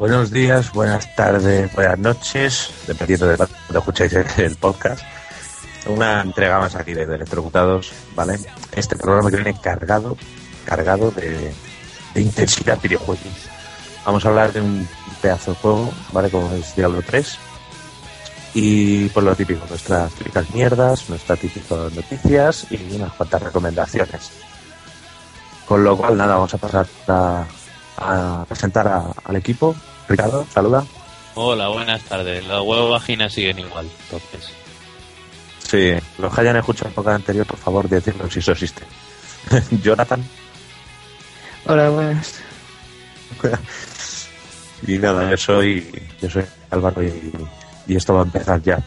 Buenos días, buenas tardes, buenas noches, dependiendo de cuando escucháis el podcast. Una entrega más aquí de Electrocutados, ¿vale? Este programa que viene cargado, cargado de, intensidad videojuegos. Vamos a hablar de un pedazo de juego, ¿vale? Como es Diablo 3. Y por lo típico, nuestras típicas mierdas, nuestras típicas noticias y unas cuantas recomendaciones. Con lo cual, nada, vamos a pasar a, presentar al equipo. Ricardo, saluda. Hola, buenas tardes. Los huevos vaginas siguen igual, entonces. Sí, los que hayan escuchado el podcast anterior, por favor, decirlo si eso existe. Jonathan. Hola, buenas. y nada, yo soy, yo soy Álvaro y, y esto va a empezar ya.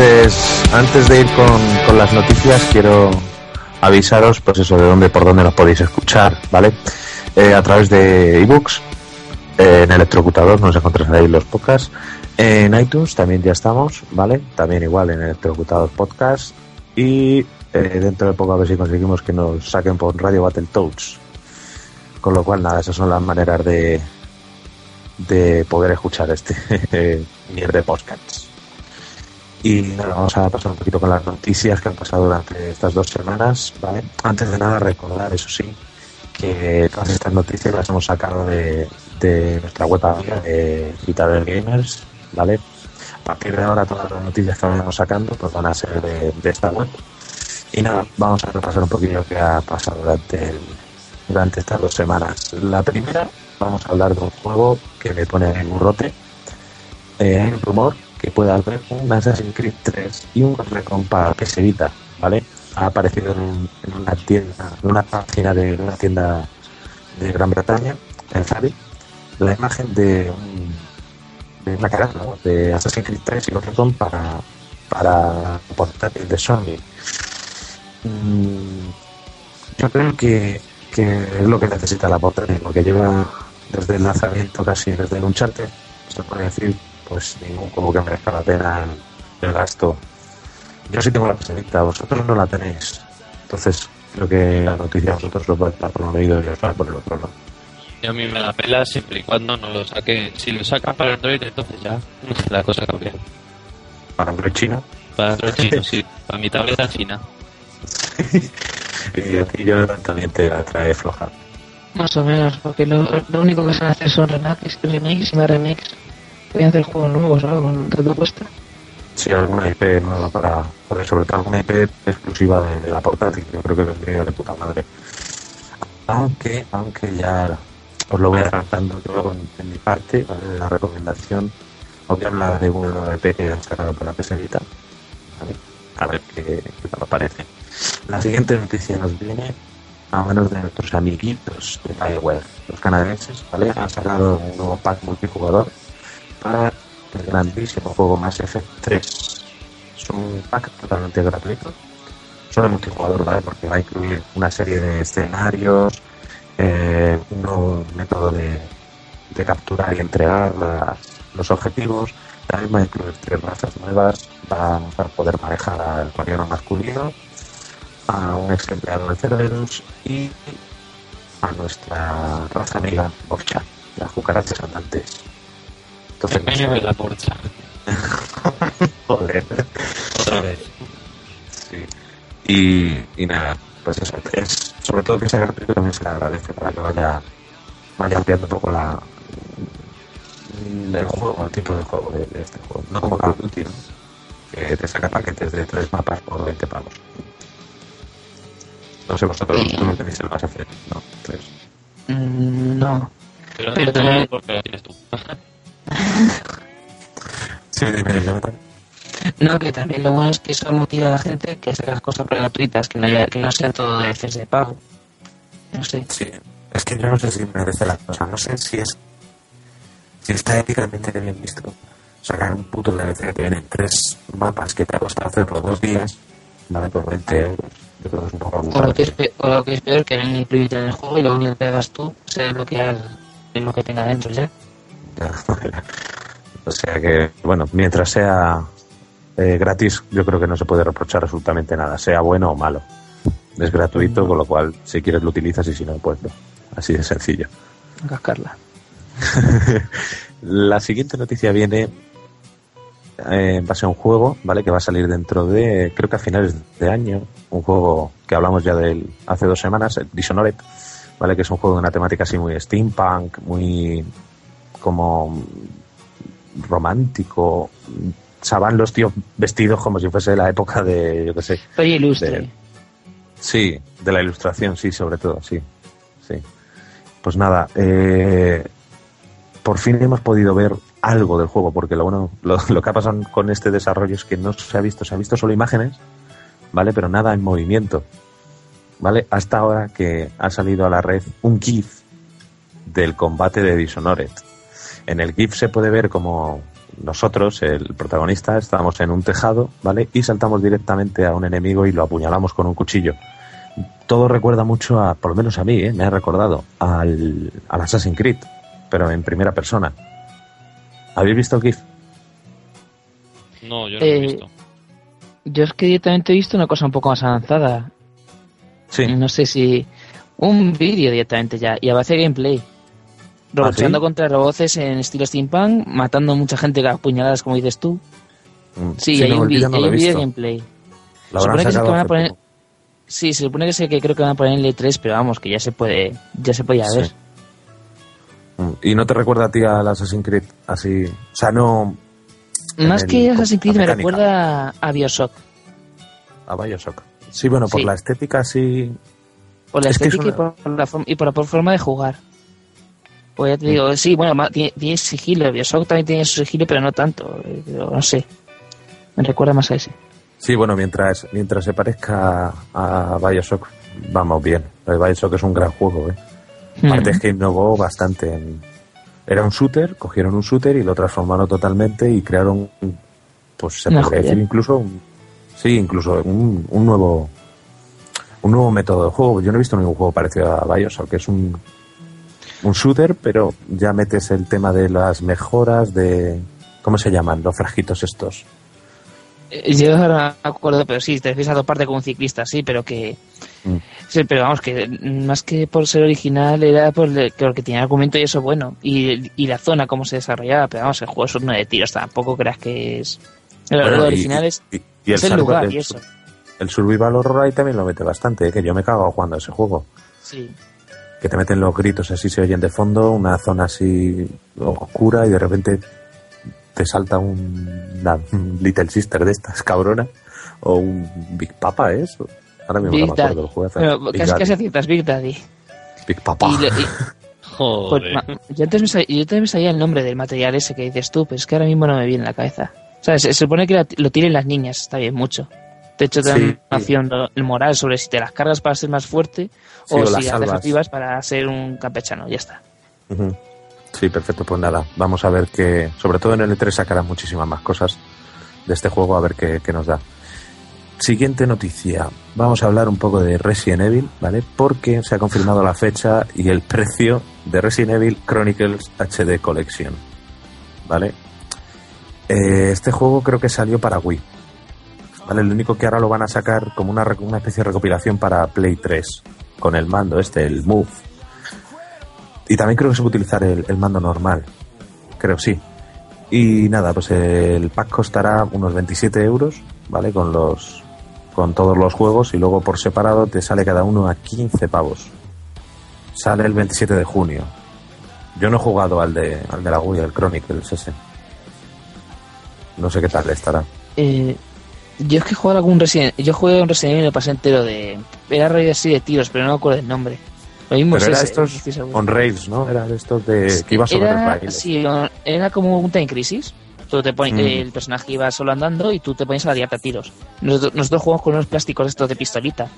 Antes, de ir con, las noticias, quiero avisaros, pues eso, de dónde, por dónde nos podéis escuchar, ¿vale? Eh, a través de ebooks, eh, en Electrocutador nos encontraréis los podcasts. En iTunes también ya estamos, ¿vale? También igual en Electrocutador Podcast. Y eh, dentro de poco a ver si conseguimos que nos saquen por Radio Battletoads. Con lo cual, nada, esas son las maneras de, de poder escuchar este mierda de podcasts. Y nada, vamos a pasar un poquito con las noticias que han pasado durante estas dos semanas, ¿vale? Antes de nada, recordar, eso sí, que todas estas noticias las hemos sacado de, nuestra web amiga de Citadel Gamers, ¿vale? A partir de ahora todas las noticias que vamos sacando pues van a ser de, esta web. Y nada, vamos a repasar un poquito lo que ha pasado durante, durante estas dos semanas. La primera, vamos a hablar de un juego que me pone en burrote. Eh, hay un rumor que pueda haber un Assassin's Creed 3 y un Recon para PS ¿vale? Ha aparecido en, una tienda, en una página de una tienda de Gran Bretaña, en Zabi, la imagen de, un, de una carátula ¿no? de Assassin's Creed 3 y Ghost para, para portátil de Sony. Mm, yo creo que, que es lo que necesita la portátil, porque lleva desde el lanzamiento casi desde el Uncharted, se puede decir, pues ningún como que merezca la pena el, el gasto. Yo sí tengo la pesadita, vosotros no la tenéis. Entonces, creo que la noticia a vosotros lo puede estar por un oído y os va por el otro lado. Y a mí me la pela siempre y cuando no lo saque. Si lo saca para Android, entonces ya la cosa cambia. Para Android chino. Para Android chino, sí. Para mi tableta china. y a ti yo también te la trae floja. Más o menos, porque lo, lo único que se hacer son remakes, remakes y más remakes. Pueden hacer juegos nuevos, ¿no? Con tanta. Sí, alguna IP nueva para, para sobre todo alguna IP exclusiva de, la portátil, yo creo que vendría de puta madre. Aunque, aunque ya os lo voy adelantando yo en, mi parte, la recomendación, os voy a hablar de una IP que han sacado para PS Vita, ¿vale? a ver qué, qué tal os parece. La siguiente noticia nos viene a manos de nuestros amiguitos de Bioware, los canadienses, ¿vale? Han sacado un nuevo pack multijugador para el grandísimo juego Mass Effect 3. Es un pack totalmente gratuito, solo multijugador, ¿vale? Porque va a incluir una serie de escenarios, eh, un nuevo método de, de capturar y entregar los objetivos. También va a incluir tres razas nuevas. Vamos a poder manejar al guardiano masculino, a un ex empleado de Cerberus y a nuestra raza amiga Bofcha, las cucarachas andantes. Entonces, de la porcha. joder. Otra vez. Sí. Y, y nada, pues eso, es, sobre todo que sea gratuito también se le agradece para que vaya, vaya ampliando un poco la el juego, el tipo de juego de, de este juego. No como Call of Duty, ¿no? que te saca paquetes de tres mapas por 20 pavos. No sé, vosotros tú no tenéis el Mass Effect, ¿no? Tres. Mm, no. Pero, Pero también- porque lo tienes tú. Sí. No, que también lo bueno es que eso motiva a la gente que saque las cosas gratuitas, que no, haya, que no sea todo de de pago. No sé. Sí, es que yo no sé si merece la cosa, no sé si es si está éticamente bien visto sacar un puto DLC que vienen tres mapas que te ha costado hacerlo dos días, vale por 20 euros. Yo creo que es un poco O lo que es, pe- o lo que es peor, que venga incluido en el juego y lo único que hagas tú se desbloquear lo que tenga dentro ya. o sea que, bueno, mientras sea eh, gratis, yo creo que no se puede reprochar absolutamente nada, sea bueno o malo. Es gratuito, con lo cual, si quieres lo utilizas y si no, pues no. Así de sencillo. Cascarla. La siguiente noticia viene eh, en base a un juego, ¿vale? Que va a salir dentro de, creo que a finales de año, un juego que hablamos ya de él hace dos semanas, el Dishonored, ¿vale? Que es un juego de una temática así muy steampunk, muy como romántico. Van los tíos vestidos como si fuese la época de, yo qué sé, Oye, ilustre. De- Sí, de la ilustración, sí, sobre todo, sí. sí. Pues nada, eh, por fin hemos podido ver algo del juego, porque lo bueno, lo, lo que ha pasado con este desarrollo es que no se ha visto, se ha visto solo imágenes, ¿vale? Pero nada en movimiento, ¿vale? Hasta ahora que ha salido a la red un GIF del combate de Dishonored. En el GIF se puede ver como nosotros, el protagonista, estamos en un tejado, ¿vale? Y saltamos directamente a un enemigo y lo apuñalamos con un cuchillo. Todo recuerda mucho a, por lo menos a mí, ¿eh? me ha recordado al, al Assassin's Creed, pero en primera persona. ¿Habéis visto el GIF? No, yo no lo he Eh, visto. Yo es que directamente he visto una cosa un poco más avanzada. Sí. No sé si. Un vídeo directamente ya. Y aparece gameplay. Robots ¿Ah, sí? contra robots en estilo steampunk, matando mucha gente a puñaladas, como dices tú. Mm, Sí, hay no, un, el vi- vídeo no hay un gameplay. Lo supone que sí que sacado van a hace poner- poco. Sí, se supone que que creo que van a poner en el E3, pero vamos, que ya se puede, ya se podía ver. Sí. Mm, ¿Y no te recuerda a ti al Assassin's Creed así? O sea, no Más que Assassin's Creed la me recuerda a Bioshock. a Bioshock. Sí, bueno, por Sí. la estética sí. Por la Es que es estética y, por la y por la forma de jugar. Pues ya te digo, sí, bueno, tiene, tiene sigilo. Bioshock también tiene su sigilo, pero no tanto. eh, Pero no sé. Me recuerda más a ese. Sí, bueno, mientras, mientras se parezca a Bioshock, vamos bien. Bioshock es un gran juego, ¿eh? Aparte es que innovó bastante. en- Era un shooter, cogieron un shooter y lo transformaron totalmente y crearon, pues se podría decir incluso, un, sí, incluso un, un nuevo un nuevo método de juego. Yo no he visto ningún juego parecido a Bioshock, que es un, un shooter, pero ya metes el tema de las mejoras de... ¿Cómo se llaman? Los frajitos estos. Eh, Yo no me acuerdo, pero sí, te refieres a tu parte como un ciclista, sí, pero que. Mm. Sí, pero vamos, que más que por ser original era por el- que tenía argumento y eso bueno. Y, y la zona, cómo se desarrollaba, pero vamos, el juego es uno de tiros, tampoco creas que es. Bueno, lo y- original es, y, y es el lugar el y eso. El Survival Horror ahí también lo mete bastante, ¿eh? que yo me cago jugando a ese juego. Sí. Que te meten los gritos así se oyen de fondo, una zona así oscura y de repente te salta un, una un Little Sister de estas, cabrona, o un Big Papa, ¿eh? Eso. Ahora mismo Big no me acuerdo Daddy. el juego. Bueno, Big casi, casi aciertas, Big Daddy. Big Papa. Y, lo- y- pues, Joder. ma- yo, antes me sa- yo también me sabía el nombre del material ese que dices tú, pero es que ahora mismo no me viene en la cabeza. O sea, se, se supone que la- lo tienen las niñas, está bien, mucho. De hecho, te dan Sí. el moral sobre si te las cargas para ser más fuerte Sí, o, o si las las activas para ser un campechano, ya está. Sí, perfecto, pues nada, vamos a ver que, sobre todo en el E3 sacarán muchísimas más cosas de este juego, a ver qué, qué nos da. Siguiente noticia, vamos a hablar un poco de Resident Evil, ¿vale? Porque se ha confirmado la fecha y el precio de Resident Evil Chronicles HD Collection, ¿vale? Eh, este juego creo que salió para Wii, ¿vale? Lo único que ahora lo van a sacar como una, una especie de recopilación para Play 3, con el mando este, el Move. Y también creo que se puede utilizar el, el mando normal. Creo sí. Y nada, pues el pack costará unos 27 euros, ¿vale? Con los con todos los juegos y luego por separado te sale cada uno a 15 pavos. Sale el 27 de junio. Yo no he jugado al de, al de la Wii, el Chronicles ese. No sé qué tal estará. Eh, yo es que jugué algún Resident yo jugué un Resident Evil y lo pasé entero de. Era rollo así de tiros, pero no me acuerdo el nombre. Lo mismo Pero es era ese, estos seguro. on rails, ¿no? Era de estos de que iba sobre el era, rail. sí, era como un Time Crisis. Tú te pones, Mm. El personaje iba solo andando y tú te pones a liarte a tiros. Nosotros, nosotros jugamos con unos plásticos estos de pistolita.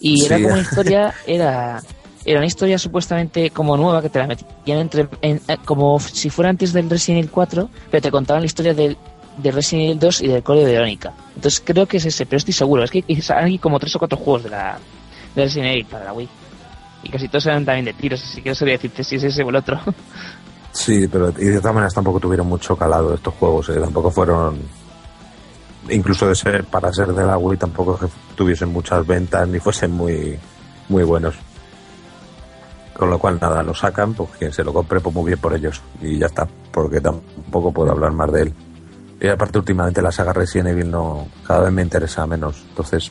Y era como una historia, era, era una historia supuestamente como nueva que te la metían entre, en- eh, como si fuera antes del Resident Evil 4, pero te contaban la historia del, del Resident Evil 2 y del Código de Verónica. Entonces creo que es ese, pero estoy seguro. Es que hay como tres o cuatro juegos de la de Resident Evil para la Wii. Y casi todos eran también de tiros, así que no sabría decirte si es ese o el otro. Sí, pero y de todas maneras tampoco tuvieron mucho calado estos juegos, ¿eh? tampoco fueron, incluso de ser para ser de la Wii, tampoco tuviesen muchas ventas ni fuesen muy, muy buenos. Con lo cual nada, lo sacan, pues quien se lo compre, pues muy bien por ellos y ya está, porque tampoco puedo hablar más de él. Y aparte últimamente la saga Resident Evil no, cada vez me interesa menos, entonces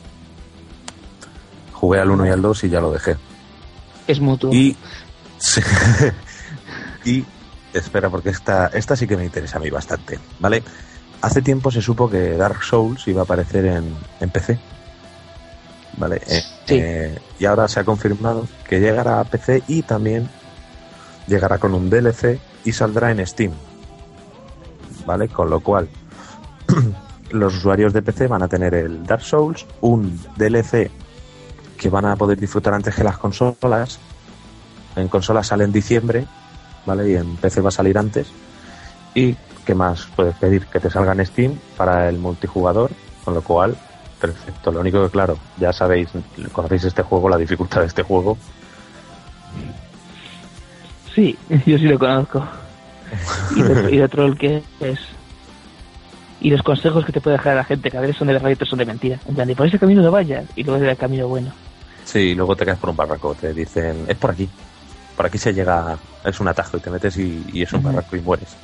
jugué al 1 y al 2 y ya lo dejé. Es mutuo. Y. y. Espera, porque esta, esta sí que me interesa a mí bastante. ¿Vale? Hace tiempo se supo que Dark Souls iba a aparecer en, en PC. ¿Vale? Eh, Sí. eh, y ahora se ha confirmado que llegará a PC y también llegará con un DLC y saldrá en Steam. ¿Vale? Con lo cual, los usuarios de PC van a tener el Dark Souls, un DLC que van a poder disfrutar antes que las consolas. En consolas sale en diciembre, ¿vale? Y en PC va a salir antes. Y ¿qué más puedes pedir? Que te salga en Steam para el multijugador, con lo cual, perfecto. Lo único que, claro, ya sabéis, conocéis este juego, la dificultad de este juego. Sí, yo sí lo conozco. Y de, y de troll que es. Y los consejos que te puede dejar la gente, que a veces son de y otros son de mentira. En plan, de por ese camino no vayas, y luego es el camino bueno. Sí, y luego te caes por un barranco, te dicen, es por aquí. Por aquí se llega, es un atajo y te metes y, y es un Ujú. barranco y mueres.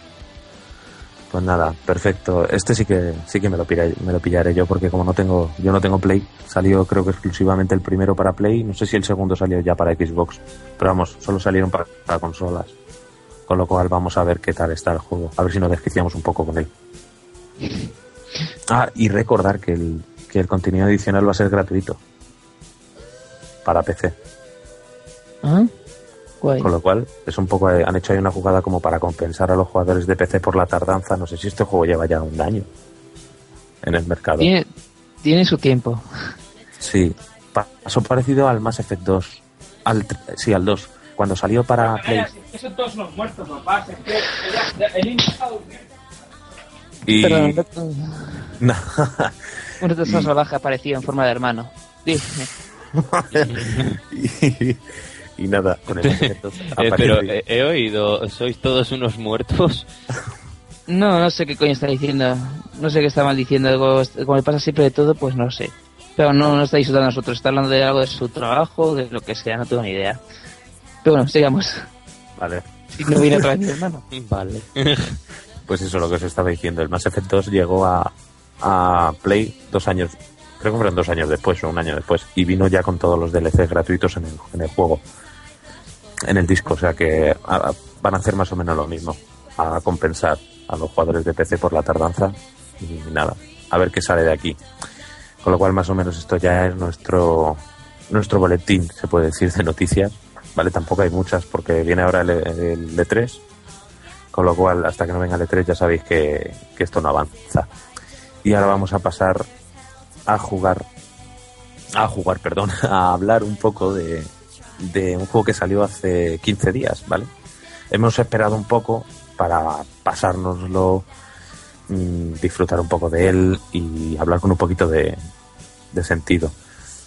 Pues nada, perfecto. Este sí que sí que me lo pillaré, me lo pillaré yo porque como no tengo, yo no tengo Play, salió creo que exclusivamente el primero para Play, no sé si el segundo salió ya para Xbox, pero vamos, solo salieron para, para consolas. Con lo cual vamos a ver qué tal está el juego, a ver si nos desquiciamos un poco con él. Ah, y recordar que el, que el contenido adicional va a ser gratuito para PC. ¿Ah? Guay. Con lo cual, es un poco. Han hecho ahí una jugada como para compensar a los jugadores de PC por la tardanza. No sé si este juego lleva ya un año en el mercado. Tiene, tiene su tiempo. Sí. Pasó parecido al Mass Effect 2. Al, tr- sí, al 2. cuando salió para Play. Son todos unos muertos, papá. Es que el está durmiendo. Y. Pero No. un retraso salvaje apareció en forma de hermano. Dime. y, y nada, con el efecto Eh, pero eh, he oído, ¿sois todos unos muertos? No, no sé qué coño está diciendo. No sé qué está mal diciendo. Algo, como le pasa siempre de todo, pues no sé. Pero no, no está disfrutando a nosotros. Está hablando de algo de su trabajo, de lo que sea, no tengo ni idea. Pero bueno, sigamos. Vale. Si no viene otra vez mi hermano. Vale. Pues eso lo que os estaba diciendo. El Mass Effect 2 llegó a, a Play dos años, creo que fueron dos años después o un año después, y vino ya con todos los DLCs gratuitos en el, en el juego, en el disco. O sea que van a hacer más o menos lo mismo, a compensar a los jugadores de PC por la tardanza y nada, a ver qué sale de aquí. Con lo cual, más o menos, esto ya es nuestro nuestro boletín, se puede decir, de noticias. ¿Vale? Tampoco hay muchas porque viene ahora el, el E3, con lo cual, hasta que no venga el E3 ya sabéis que, que esto no avanza. Y ahora vamos a pasar a jugar, a jugar, perdón, a hablar un poco de, de un juego que salió hace 15 días, ¿vale? Hemos esperado un poco para pasárnoslo, mm, disfrutar un poco de él y hablar con un poquito de, de sentido.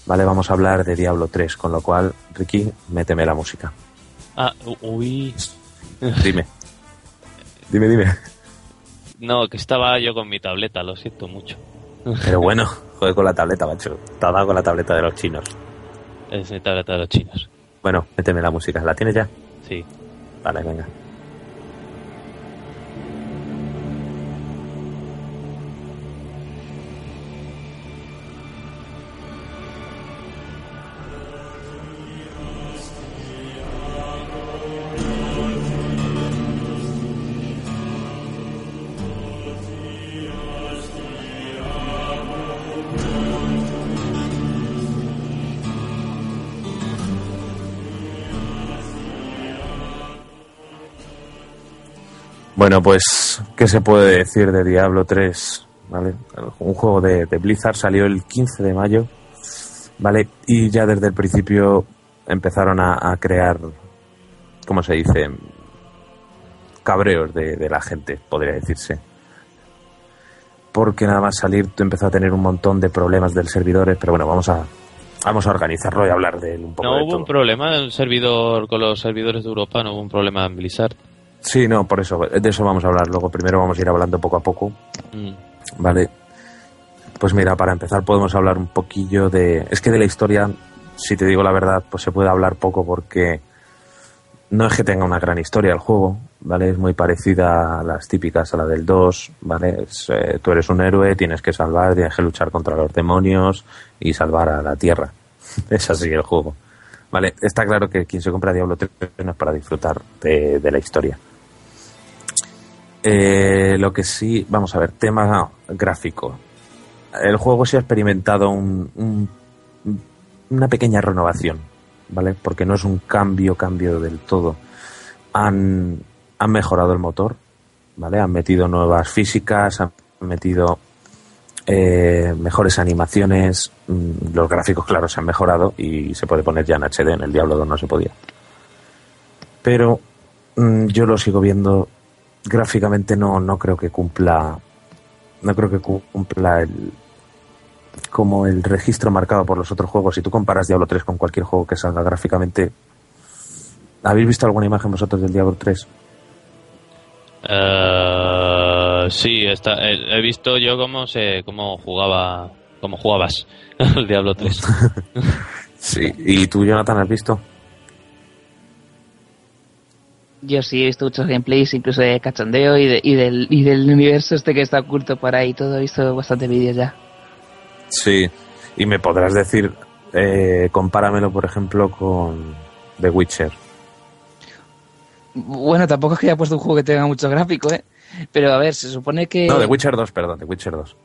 Vale, vamos a hablar de Diablo 3, con lo cual, Ricky, méteme la música. Ah, uy. Dime. Dime, dime. No, que estaba yo con mi tableta, lo siento mucho. Pero bueno, joder con la tableta, macho. Te ha dado con la tableta de los chinos. Es mi tableta de los chinos. Bueno, méteme la música. ¿La tienes ya? Sí. Vale, venga. Bueno, pues, ¿qué se puede decir de Diablo 3? ¿Vale? Un juego de, de Blizzard salió el 15 de mayo, ¿vale? Y ya desde el principio empezaron a, a crear, ¿cómo se dice? Cabreos de, de la gente, podría decirse. Porque nada más salir empezó a tener un montón de problemas del servidores, pero bueno, vamos a, vamos a organizarlo y hablar de él un poco. No de hubo todo. un problema en el servidor con los servidores de Europa, no hubo un problema en Blizzard. Sí, no, por eso, de eso vamos a hablar. Luego primero vamos a ir hablando poco a poco, Mm. ¿vale? Pues mira, para empezar podemos hablar un poquillo de... Es que de la historia, si te digo la verdad, pues se puede hablar poco porque no es que tenga una gran historia el juego, ¿vale? Es muy parecida a las típicas, a la del 2, ¿vale? Es, eh, tú eres un héroe, tienes que salvar, tienes que luchar contra los demonios y salvar a la Tierra. es así el juego. Vale, está claro que quien se compra Diablo 3 no es para disfrutar de, la historia. Eh, lo que sí, vamos a ver, tema gráfico. El juego sí ha experimentado un- un- una pequeña renovación, ¿vale? Porque no es un cambio, cambio del todo. Han, han mejorado el motor, ¿vale? Han metido nuevas físicas, han metido eh, mejores animaciones, mm, los gráficos, claro, se han mejorado y se puede poner ya en HD, en el Diablo 2 no se podía. Pero mm, yo lo sigo viendo gráficamente no, no creo que cumpla no creo que cu- cumpla el como el registro marcado por los otros juegos si tú comparas Diablo 3 con cualquier juego que salga gráficamente ¿habéis visto alguna imagen vosotros del Diablo 3? Eh, sí, está, he, he visto yo cómo se cómo jugaba cómo jugabas al Diablo 3. sí ¿y tú Jonathan has visto? Yo sí he visto muchos gameplays, incluso de cachondeo y, de- y, del, y del universo este que está oculto por ahí. Todo he visto bastantes vídeos ya. Sí y me podrás decir eh, compáramelo por ejemplo con The Witcher Bueno, tampoco es que haya puesto un juego que tenga mucho gráfico, ¿eh? Pero a ver, se supone que... no The Witcher 2 perdón The Witcher 2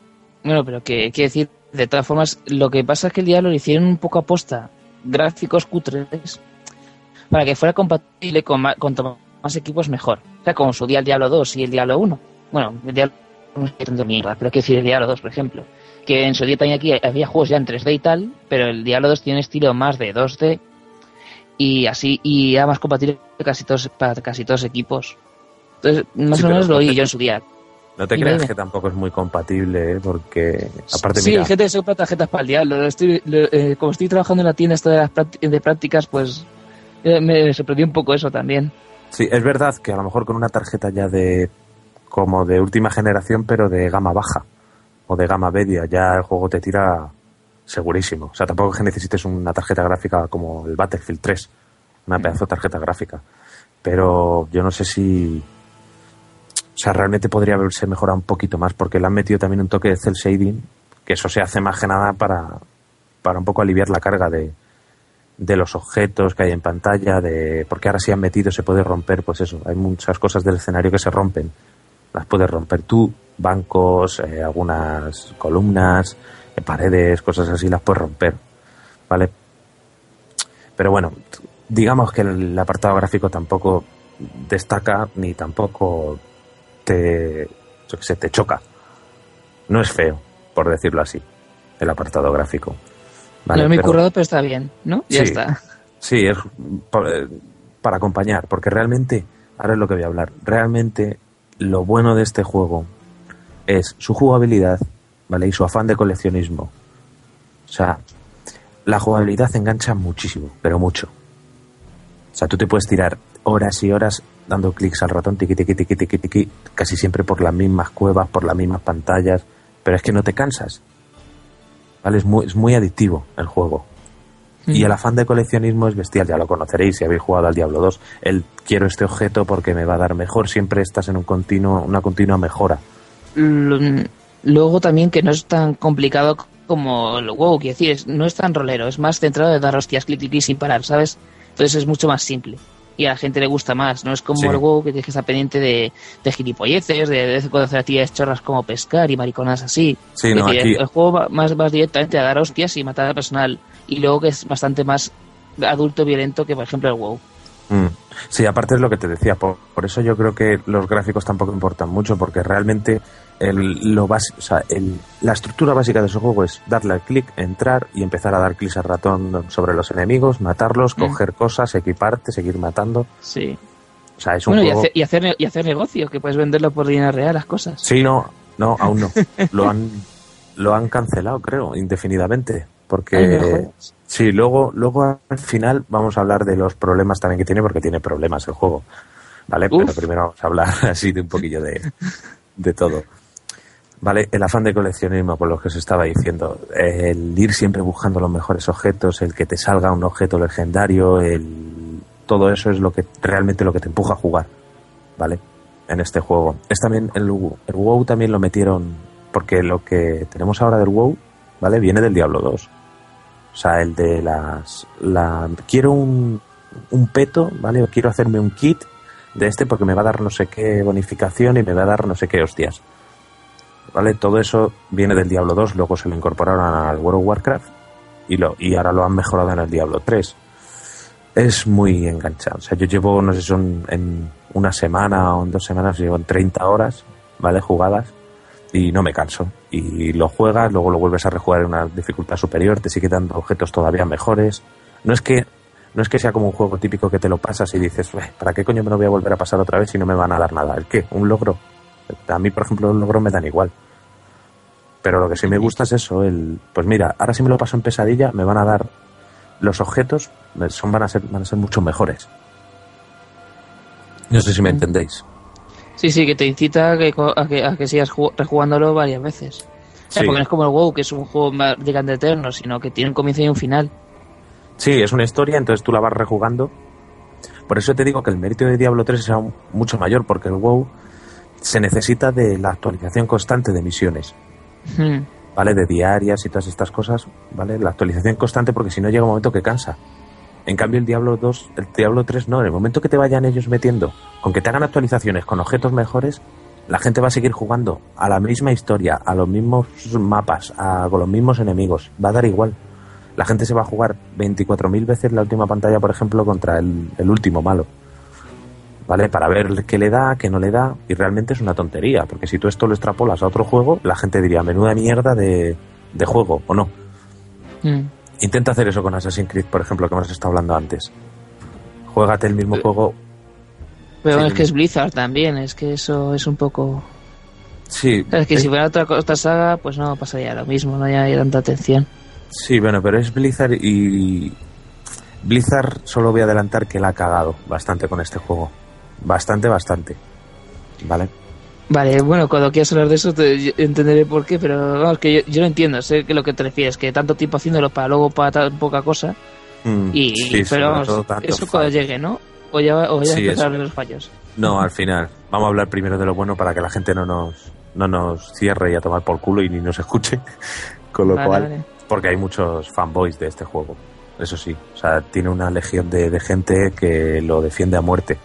Bueno, pero que quiero decir, de todas formas, lo que pasa es que el Diablo lo hicieron un poco aposta, gráficos cutres, para que fuera compatible con más, con más equipos mejor. O sea, como su día el Diablo 2 y el Diablo 1. Bueno, el Diablo 1 es tanto mierda, pero quiero decir el Diablo 2, por ejemplo. Que en su día también aquí había juegos ya en 3D y tal, pero el Diablo 2 tiene un estilo más de 2D y así y era más compatible casi todos para casi todos equipos. Entonces, más Sí, o menos lo oí yo en su día. No te creas que tampoco es muy compatible, ¿eh? porque aparte sí, mira, gente se compra tarjetas para el diablo. Lo estoy- lo- eh, como estoy trabajando en la tienda esto de, las de prácticas, pues eh, me sorprendió un poco eso también. sí, es verdad que a lo mejor con una tarjeta ya de como de última generación, pero de gama baja o de gama media, ya el juego te tira segurísimo. O sea, tampoco es que necesites una tarjeta gráfica como el Battlefield 3, una pedazo de tarjeta gráfica. Pero yo no sé si o sea, realmente podría haberse mejorado un poquito más porque le han metido también un toque de cel shading, que eso se hace más que nada para, para un poco aliviar la carga de, de los objetos que hay en pantalla, de porque ahora si han metido se puede romper, pues eso, hay muchas cosas del escenario que se rompen, las puedes romper tú, bancos, eh, algunas columnas, eh, paredes, cosas así las puedes romper, ¿vale? Pero bueno, digamos que el apartado gráfico tampoco destaca ni tampoco te, yo sé, te choca. No es feo, por decirlo así, el apartado gráfico. no es muy pero- currado, pero está bien, ¿no? Ya Sí. está. Sí, es pa- eh, para acompañar, porque realmente, ahora es lo que voy a hablar, realmente lo bueno de este juego es su jugabilidad, ¿vale? Y su afán de coleccionismo. O sea, la jugabilidad engancha muchísimo, pero mucho. O sea, tú te puedes tirar horas y horas dando clics al ratón, tiqui, tiqui, tiqui, tiqui, tiqui, casi siempre por las mismas cuevas, por las mismas pantallas, pero es que no te cansas. ¿Vale? Es muy, es muy adictivo el juego. Y Mm. el afán de coleccionismo es bestial, ya lo conoceréis si habéis jugado al Diablo 2. El quiero este objeto porque me va a dar mejor, siempre estás en un continuo, una continua mejora. Luego también que no es tan complicado como el WoW, quiero decir, no es tan rolero, es más centrado en dar hostias, clic, clic, clic sin parar, ¿sabes? Entonces es mucho más simple. Y a la gente le gusta más, no es como Sí. el WoW que tienes que estar pendiente de, de gilipolleces, de, de hacer actividades chorras como pescar y mariconas así. Sí, Es no, decir, aquí, El juego va más, más directamente a dar hostias y matar al personal. Y luego que es bastante más adulto violento que, por ejemplo, el WoW. Mm. Sí, aparte es lo que te decía, por, por eso yo creo que los gráficos tampoco importan mucho, porque realmente el, lo bas- o sea, el- la estructura básica de ese juego es darle al clic, entrar y empezar a dar clics al ratón sobre los enemigos, matarlos, Mm. coger cosas, equiparte, seguir matando. Sí. O sea, es un Bueno, y juego... hacer, y, hacer, y hacer negocio, que puedes venderlo por dinero real las cosas. Sí, no, no, aún no. Lo han, lo han cancelado, creo, indefinidamente. Ay, me Porque jodas. sí, luego, luego al final vamos a hablar de los problemas también que tiene, porque tiene problemas el juego. ¿Vale? Uf. Pero primero vamos a hablar así de un poquillo de, de todo. ¿Vale? El afán de coleccionismo, por lo que os estaba diciendo. El ir siempre buscando los mejores objetos, el que te salga un objeto legendario, el, todo eso es lo que realmente lo que te empuja a jugar. ¿Vale? En este juego. Es también el, el WoW también lo metieron, porque lo que tenemos ahora del WoW, ¿vale? Viene del Diablo 2. O sea, el de las. La, quiero un, un peto, ¿vale? O quiero hacerme un kit de este porque me va a dar no sé qué bonificación y me va a dar no sé qué hostias. ¿Vale? Todo eso viene del Diablo 2, luego se lo incorporaron al World of Warcraft y, lo, y ahora lo han mejorado en el Diablo 3. Es muy enganchado. O sea, yo llevo, no sé, son en una semana o en dos semanas, llevo en 30 horas, ¿vale? Jugadas y no me canso. Y lo juegas, luego lo vuelves a rejugar en una dificultad superior, te sigue dando objetos todavía mejores. No es que no es que sea como un juego típico que te lo pasas y dices, "Ueh, ¿para qué coño me lo voy a volver a pasar otra vez si no me van a dar nada? ¿El qué? ¿Un logro? A mí, por ejemplo, los logros me dan igual. Pero lo que sí me gusta es eso, el pues mira, ahora si me lo paso en pesadilla, me van a dar los objetos, me- son van a ser van a ser mucho mejores. No sé si me entendéis. Sí, sí, que te incita a que, a que, a que sigas ju- rejugándolo varias veces. Sí. Porque no es como el WoW, que es un juego más de eterno, sino que tiene un comienzo y un final. Sí, es una historia, entonces tú la vas rejugando. Por eso te digo que el mérito de Diablo 3 es mucho mayor, porque el WoW se necesita de la actualización constante de misiones, Hmm. ¿vale? De diarias y todas estas cosas, ¿vale? La actualización constante, porque si no llega un momento que cansa. En cambio, el Diablo 2, el Diablo 3 no, en el momento que te vayan ellos metiendo, con que te hagan actualizaciones con objetos mejores, la gente va a seguir jugando a la misma historia, a los mismos mapas, a, con los mismos enemigos, va a dar igual. La gente se va a jugar 24.000 veces la última pantalla, por ejemplo, contra el, el último malo. ¿Vale? Para ver qué le da, qué no le da. Y realmente es una tontería, porque si tú esto lo extrapolas a otro juego, la gente diría, menuda mierda de, de juego, ¿o no? Hmm. Intenta hacer eso con Assassin's Creed, por ejemplo, que hemos estado hablando antes. Juégate el mismo juego. Pero es que es Blizzard también, es que eso es un poco... Sí, Es que es- si fuera otra, otra saga, pues no pasaría lo mismo, no hay tanta atención. sí, bueno, pero es Blizzard y. Blizzard solo voy a adelantar que la ha cagado bastante con este juego. Bastante, bastante. ¿Vale? Vale, bueno, cuando quieras hablar de eso te entenderé por qué, pero vamos, que yo, yo lo entiendo, sé que lo que te refieres, que tanto tiempo haciéndolo para luego para tan poca cosa, Mm, y sí, pero vamos, eso cuando llegue, ¿no? O ya, o ya Sí, empezaron los fallos. No, al final. Vamos a hablar primero de lo bueno para que la gente no nos, no nos cierre y a tomar por culo y ni nos escuche. Con lo Vale, cual, vale. porque hay muchos fanboys de este juego. Eso sí, o sea, tiene una legión de, de gente que lo defiende a muerte.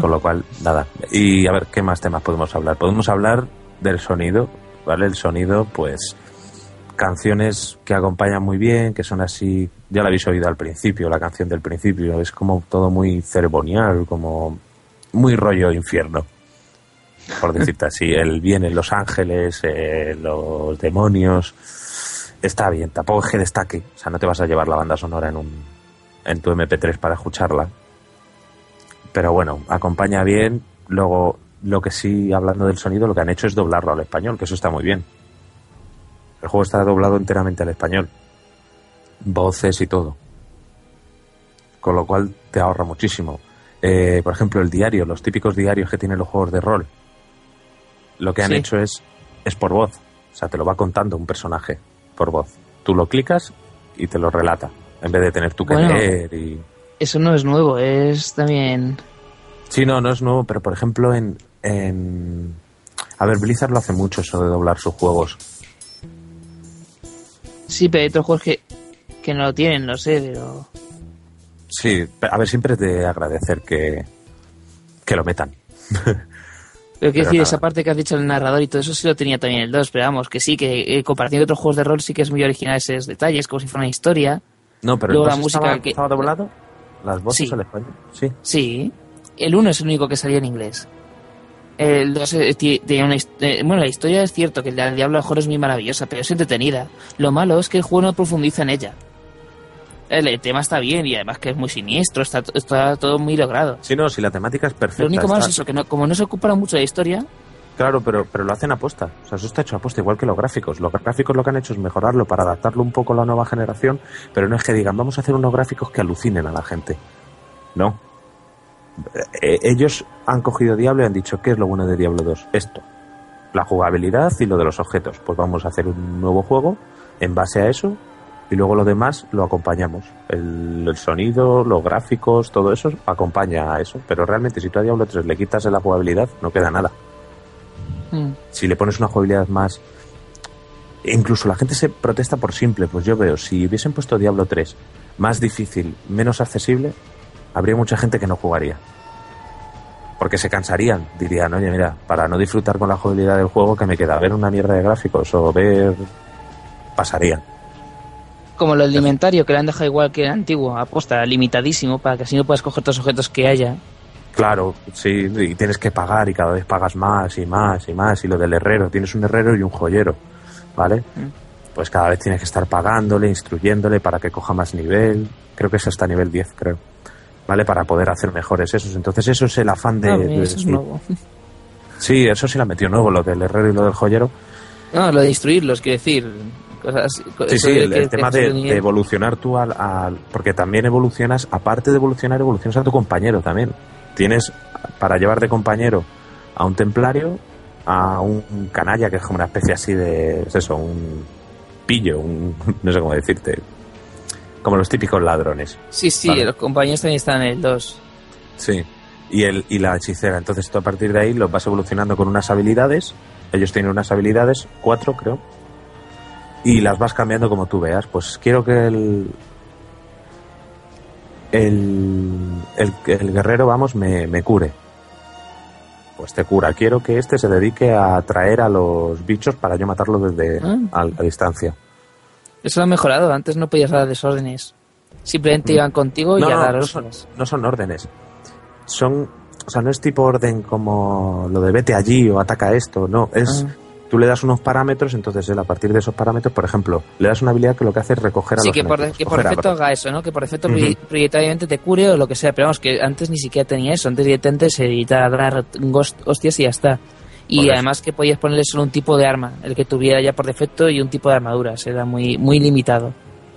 Con lo cual, nada. Y a ver, ¿qué más temas podemos hablar? Podemos hablar del sonido, ¿vale? El sonido, pues, canciones que acompañan muy bien, que son así, ya la habéis oído al principio, la canción del principio, es como todo muy ceremonial, como muy rollo infierno, por decirte así, el bien en Los Ángeles, eh, los demonios, está bien, tampoco es que destaque, o sea, no te vas a llevar la banda sonora en un en tu MP3 para escucharla, pero bueno, acompaña bien, luego lo que sí, hablando del sonido, lo que han hecho es doblarlo al español, que eso está muy bien. El juego está doblado enteramente al español. Voces y todo. Con lo cual te ahorra muchísimo. Eh, por ejemplo, el diario, los típicos diarios que tienen los juegos de rol. Lo que han Sí. hecho es, es por voz. O sea, te lo va contando un personaje por voz. Tú lo clicas y te lo relata. En vez de tener tú que Bueno. leer y... Eso no es nuevo, es también... Sí, no, no es nuevo, pero por ejemplo en, en... A ver, Blizzard lo hace mucho eso de doblar sus juegos. Sí, pero hay otros juegos que, que no lo tienen, no sé, pero... Sí, a ver, siempre es de agradecer que, que lo metan. Pero quiero decir, nada. esa parte que has dicho el narrador y todo eso sí lo tenía también el 2, pero vamos, que sí, que en comparación de otros juegos de rol sí que es muy original esos detalles, como si fuera una historia. No, pero Luego el la boss música estaba, que- estaba doblado. Las voces Sí. al español. Sí. Sí, el 1 es el único que salía en inglés. El 2 eh, ti- tenía una eh, bueno, la historia es cierto que el Diablo mejor es muy maravillosa, pero es entretenida. Lo malo es que el juego no profundiza en ella. El, tema está bien y además que es muy siniestro, está, está todo muy logrado. Sí, no, si la temática es perfecta. Lo único malo está- es eso, que no, como no se ocupan mucho de la historia, Claro, pero, pero lo hacen aposta. O sea, eso está hecho aposta, igual que los gráficos. Los gráficos lo que han hecho es mejorarlo para adaptarlo un poco a la nueva generación, pero no es que digan, vamos a hacer unos gráficos que alucinen a la gente. No. Eh, ellos han cogido Diablo y han dicho, ¿qué es lo bueno de Diablo 2? Esto. La jugabilidad y lo de los objetos. Pues vamos a hacer un nuevo juego en base a eso y luego lo demás lo acompañamos. El, el sonido, los gráficos, todo eso acompaña a eso. Pero realmente si tú a Diablo 3 le quitas la jugabilidad, no queda nada mm, si le pones una jugabilidad más incluso la gente se protesta por simple pues yo veo si hubiesen puesto Diablo 3 más difícil menos accesible habría mucha gente que no jugaría. Porque se cansarían dirían oye mira para no disfrutar con la jugabilidad del juego que me queda ver una mierda de gráficos o ver pasarían. Como lo del inventario, que le han dejado igual que el antiguo, aposta, limitadísimo, para que así no puedas coger todos los objetos que haya. Claro, sí, y tienes que pagar y cada vez pagas más y más y más. Y lo del herrero, tienes un herrero y un joyero, ¿vale? Pues cada vez tienes que estar pagándole, instruyéndole para que coja más nivel. Creo que es hasta nivel 10, creo. ¿Vale? Para poder hacer mejores esos. Entonces eso es el afán de... Ah, de- eso es sí. nuevo. Sí, eso sí la metió nuevo, lo del herrero y lo del joyero. No, lo de instruirlos, quiero decir. Cosas, Sí, sí, el, tema de evolucionar tú al, al- Porque también evolucionas, aparte de evolucionar, evolucionas a tu compañero también. Tienes para llevar de compañero a un templario, a un canalla, que es como una especie así de... Es eso, un pillo, un... No sé cómo decirte. Como los típicos ladrones. Sí, sí, Vale. los compañeros también están en el 2. Sí. Y, el, y la hechicera. Entonces tú a partir de ahí los vas evolucionando con unas habilidades. Ellos tienen unas habilidades, cuatro creo. Y las vas cambiando como tú veas. Pues quiero que el. El, el, el guerrero, vamos, me, me cure. Pues te cura. Quiero que este se dedique a atraer a los bichos para yo matarlos desde Ah. a, a distancia. Eso lo han mejorado, antes no podías dar desórdenes. Simplemente iban contigo y No, a no, dar no órdenes. son, no son órdenes. Son, o sea, no es tipo orden como lo de vete allí o ataca esto, no, es Ah. Tú le das unos parámetros, entonces él a partir de esos parámetros, por ejemplo, le das una habilidad que lo que hace es recoger a Sí, los que por, enemigos, que por coger defecto agro. haga eso, ¿no? Que por pri- prioritariamente te cure o lo que sea. Pero vamos, que antes ni siquiera tenía eso. Antes directamente se editaba dar hostias y ya está. Y Correcto. además que podías ponerle solo un tipo de arma, el que tuviera ya por defecto, y un tipo de armadura. Se era muy, muy limitado.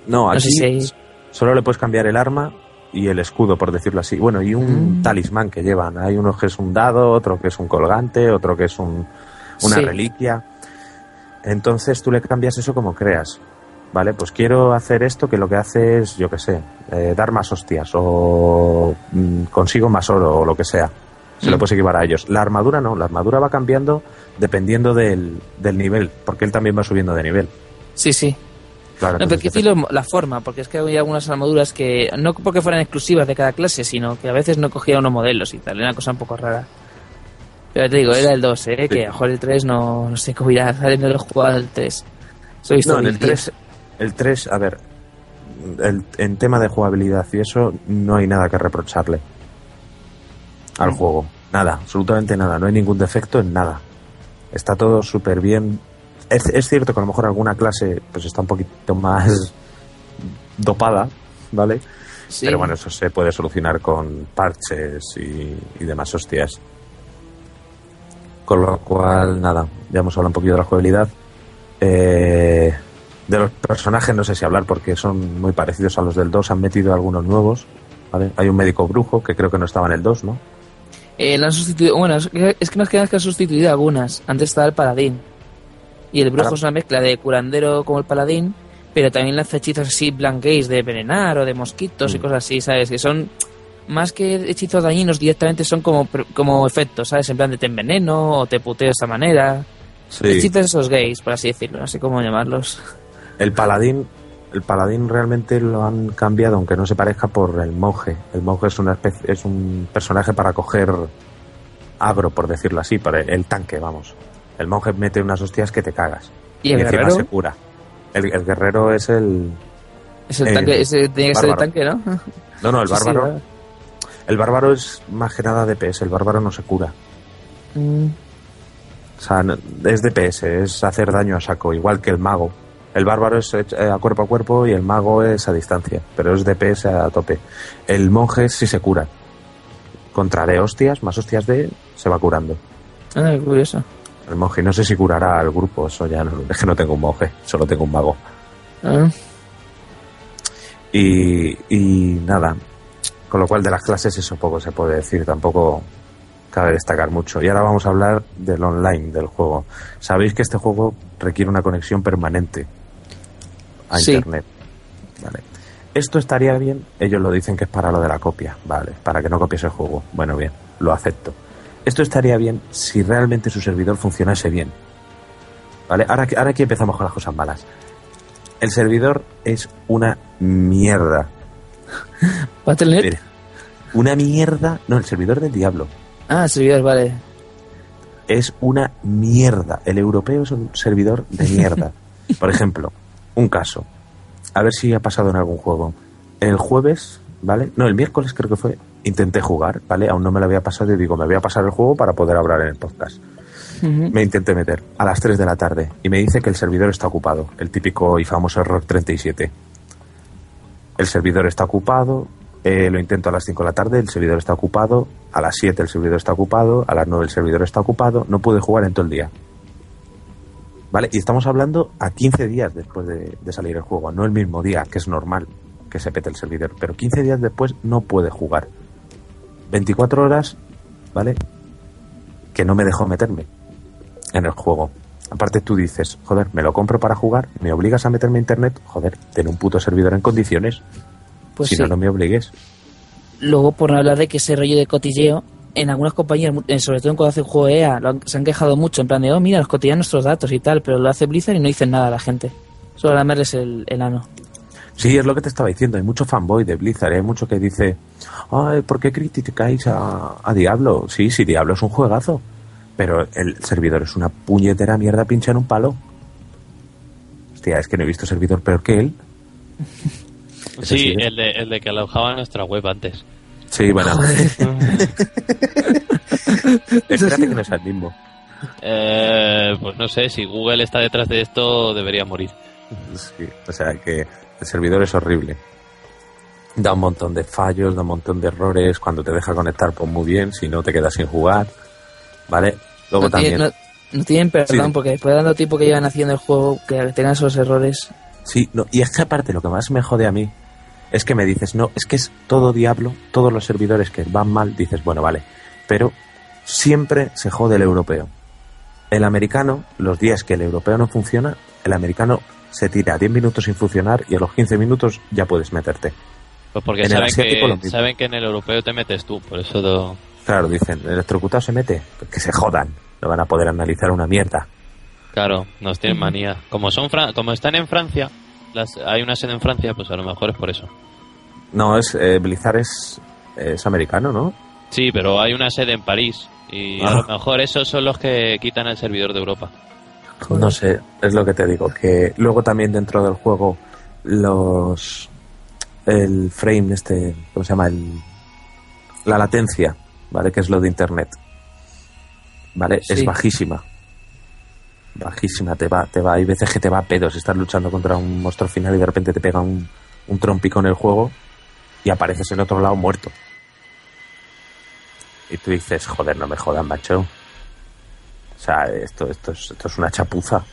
No, No aquí sé si hay- solo le puedes cambiar el arma y el escudo, por decirlo así. Bueno, y un Mm. talismán que llevan. Hay uno que es un dado, otro que es un colgante, otro que es un, una Sí. reliquia. Entonces tú le cambias eso como creas. ¿Vale? Pues quiero hacer esto que lo que hace es, yo qué sé, eh, dar más hostias o mm, consigo más oro o lo que sea. Se lo Mm. puedes equipar a ellos. La armadura no, la armadura va cambiando dependiendo del, del nivel, porque él también va subiendo de nivel. Sí, sí. Claro, No, pero decirlo la forma, porque es que había algunas armaduras que, no porque fueran exclusivas de cada clase, sino que a veces no cogía unos modelos y tal, era una cosa un poco rara. Pero te digo, era el 2, ¿eh? Que a jugar el 3 no, no sé cómo irá, no lo he jugado el 3. Soy No, en el 3, el 3, a ver, el- en tema de jugabilidad y eso, no hay nada que reprocharle al Mm. juego. Nada, absolutamente nada. No hay ningún defecto en nada. Está todo súper bien. Es, es cierto que a lo mejor alguna clase pues está un poquito más dopada, ¿vale? Sí. Pero bueno, eso se puede solucionar con parches y, y demás hostias. Con lo cual, nada, ya hemos hablado un poquito de la jugabilidad. Eh, de los personajes no sé si hablar porque son muy parecidos a los del 2. Han metido algunos nuevos. ¿vale? Hay un médico brujo que creo que no estaba en el 2, ¿no? Eh, lo han sustituido, bueno, es que más que nada que han sustituido algunas. Antes estaba el paladín. Y el brujo Ahora- es una mezcla de curandero como el paladín, pero también lanza hechizos así gaze de envenenar o de mosquitos y Mm. cosas así, ¿sabes? Que son más que hechizos dañinos, directamente son como, como efectos, ¿sabes? En plan de te enveneno o te puteo de esta manera. Hechizos esos gays, por así decirlo, no sé cómo llamarlos. El paladín, el paladín realmente lo han cambiado, aunque no se parezca por el monje. El monje es una especie, es un personaje para coger agro, por decirlo así, para el, el tanque, vamos. El monje mete unas hostias que te cagas. Y el encima guerrero se cura. El, el guerrero es el. es el tanque, ese tenía que ser el tanque, ¿no? No, no, el Sí, sí, bárbaro. El bárbaro es más que nada DPS. El bárbaro no se cura. Mm, O sea, es DPS, es hacer daño a saco, igual que el mago. El bárbaro es eh, a cuerpo a cuerpo y el mago es a distancia, pero es DPS a tope. El monje sí se cura. Contra de hostias, más hostias de, se va curando. Ah, qué curioso. El monje no sé si curará al grupo, eso ya no, es que no tengo un monje, solo tengo un mago. Ah, Y, y nada, con lo cual de las clases eso poco se puede decir, tampoco cabe destacar mucho. Y ahora vamos a hablar del online del juego. Sabéis que este juego requiere una conexión permanente a Sí. internet. Vale. Esto estaría bien, ellos lo dicen que es para lo de la copia, vale, para que no copies el juego. Bueno, bien, lo acepto. Esto estaría bien si realmente su servidor funcionase bien. Vale, ahora, que- ahora aquí empezamos con las cosas malas. El servidor es una mierda. ¿Battle.net? Mira, una mierda. No, el servidor del diablo. Ah, servidor, vale. Es una mierda. El europeo es un servidor de mierda. Por ejemplo, un caso. A ver si ha pasado en algún juego. El jueves, ¿vale? No, el miércoles creo que fue. Intenté jugar, ¿vale? Aún no me lo había pasado y digo, me voy a pasar el juego para poder hablar en el podcast. Me intenté meter a las 3 de la tarde y me dice que el servidor está ocupado. El típico y famoso error 37. El servidor está ocupado. eh, lo intento a las 5 de la tarde, el servidor está ocupado. A las 7 el servidor está ocupado. A las 9 el servidor está ocupado. No pude jugar en todo el día. ¿Vale? Y estamos hablando a 15 días después de, de salir el juego. No el mismo día, que es normal que se pete el servidor. Pero 15 días después no puede jugar. 24 horas, ¿vale? Que no me dejó meterme en el juego. Aparte tú dices, joder, me lo compro para jugar, me obligas a meterme a internet, joder, ten un puto servidor en condiciones, Pues si sí. no, no me obligues. Luego, por no hablar de que ese rollo de cotilleo, en algunas compañías, eh, sobre todo en cuando hace un juego EA, lo han- se han quejado mucho, en plan de, oh, mira, nos cotillan nuestros datos y tal, pero lo hace Blizzard y no dicen nada a la gente. Solo lamerles el, el ano. Sí, es lo que te estaba diciendo, hay mucho fanboy de Blizzard, ¿eh? hay mucho que dice, ay, ¿por qué criticáis a, a Diablo? Sí, sí, Diablo es un juegazo, pero el servidor es una puñetera mierda pincha en un palo. Hostia, es que no he visto servidor peor que él. Sí, ¿eh? el de, el de que alojaba nuestra web antes. Sí, bueno, espérate que no sea el mismo. Eh, pues no sé, si Google está detrás de esto, debería morir. Sí, o sea que el servidor es horrible. Da un montón de fallos, da un montón de errores. Cuando te deja conectar, pues muy bien. Si no, te quedas sin jugar. ¿Vale? Luego no, también. tienen, no, no tienen perdón, Sí. porque después de tanto tiempo que llevan haciendo el juego, que tengan esos errores. Sí, no, y es que aparte lo que más me jode a mí es que me dices, no, es que es todo diablo, todos los servidores que van mal, dices, bueno, vale, pero siempre se jode el europeo. El americano, los días que el europeo no funciona, el americano se tira 10 minutos sin funcionar y a los 15 minutos ya puedes meterte. Pues porque saben que, saben que en el europeo te metes tú, por eso Claro, dicen, el electrocutado se mete, que se jodan, no van a poder analizar una mierda. claro, nos tienen manía. Como son Fran- como están en Francia, las, hay una sede en Francia, pues a lo mejor es por eso. No, es eh, Blizzard es, es americano, ¿no? Sí, pero hay una sede en París y a Ah. lo mejor esos son los que quitan el servidor de Europa. No sé, es lo que te digo, que luego también dentro del juego los el frame este, ¿cómo se llama? El, la latencia, ¿vale? Que es lo de internet. ¿Vale? Es bajísima. Bajísima, te va, te va. Hay veces que te va a pedos, estás luchando contra un monstruo final y de repente te pega un, un trompico en el juego y apareces en otro lado muerto. Y tú dices, joder, no me jodan, macho. O sea, esto, esto, es, esto es una chapuza.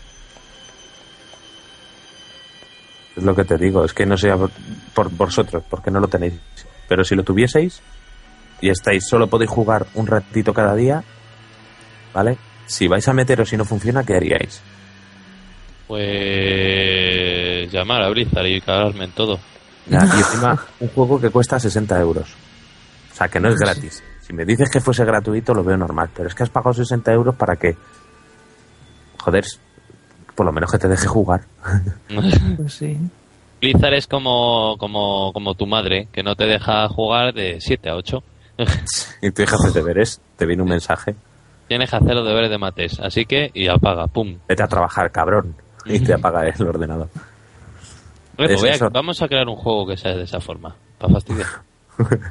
Es lo que te digo, es que no por, por vosotros, porque no lo tenéis. Pero si lo tuvieseis y estáis, solo podéis jugar un ratito cada día, ¿vale? Si vais a meteros y no funciona, ¿qué haríais? Pues llamar a Blizzard y cagarme en todo. Ya, Y encima, un juego que cuesta 60 euros. O sea, que no es gratis. Si me dices que fuese gratuito, lo veo normal. Pero es que has pagado 60 euros para que. Joder, por lo menos que te deje jugar. Pues sí. Blizzard es como, como, como tu madre, que no te deja jugar de 7 a 8. Y tú dejas de deberes, te viene un mensaje. Tienes que hacer los deberes de mates, así que y apaga, pum. Vete a trabajar, cabrón. Y te apaga el ordenador. Pues Es voy a- eso. vamos a crear un juego que sea de esa forma, para fastidiar.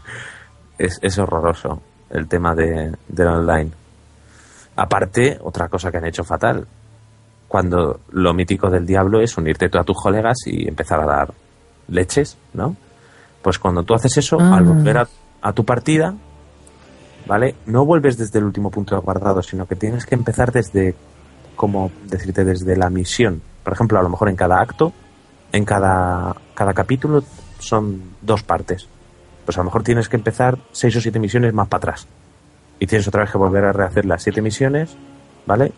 Es, es horroroso el tema de, del online. Aparte, otra cosa que han hecho fatal. Cuando lo mítico del diablo es unirte tú a tus colegas y empezar a dar leches, ¿no? Pues cuando tú haces eso, Ah. al volver a, a tu partida, ¿vale? No vuelves desde el último punto guardado, sino que tienes que empezar desde, como decirte, desde la misión. Por ejemplo, a lo mejor en cada acto, en cada, cada capítulo son dos partes. Pues a lo mejor tienes que empezar seis o siete misiones más para atrás. Y tienes otra vez que volver a rehacer las siete misiones, ¿vale?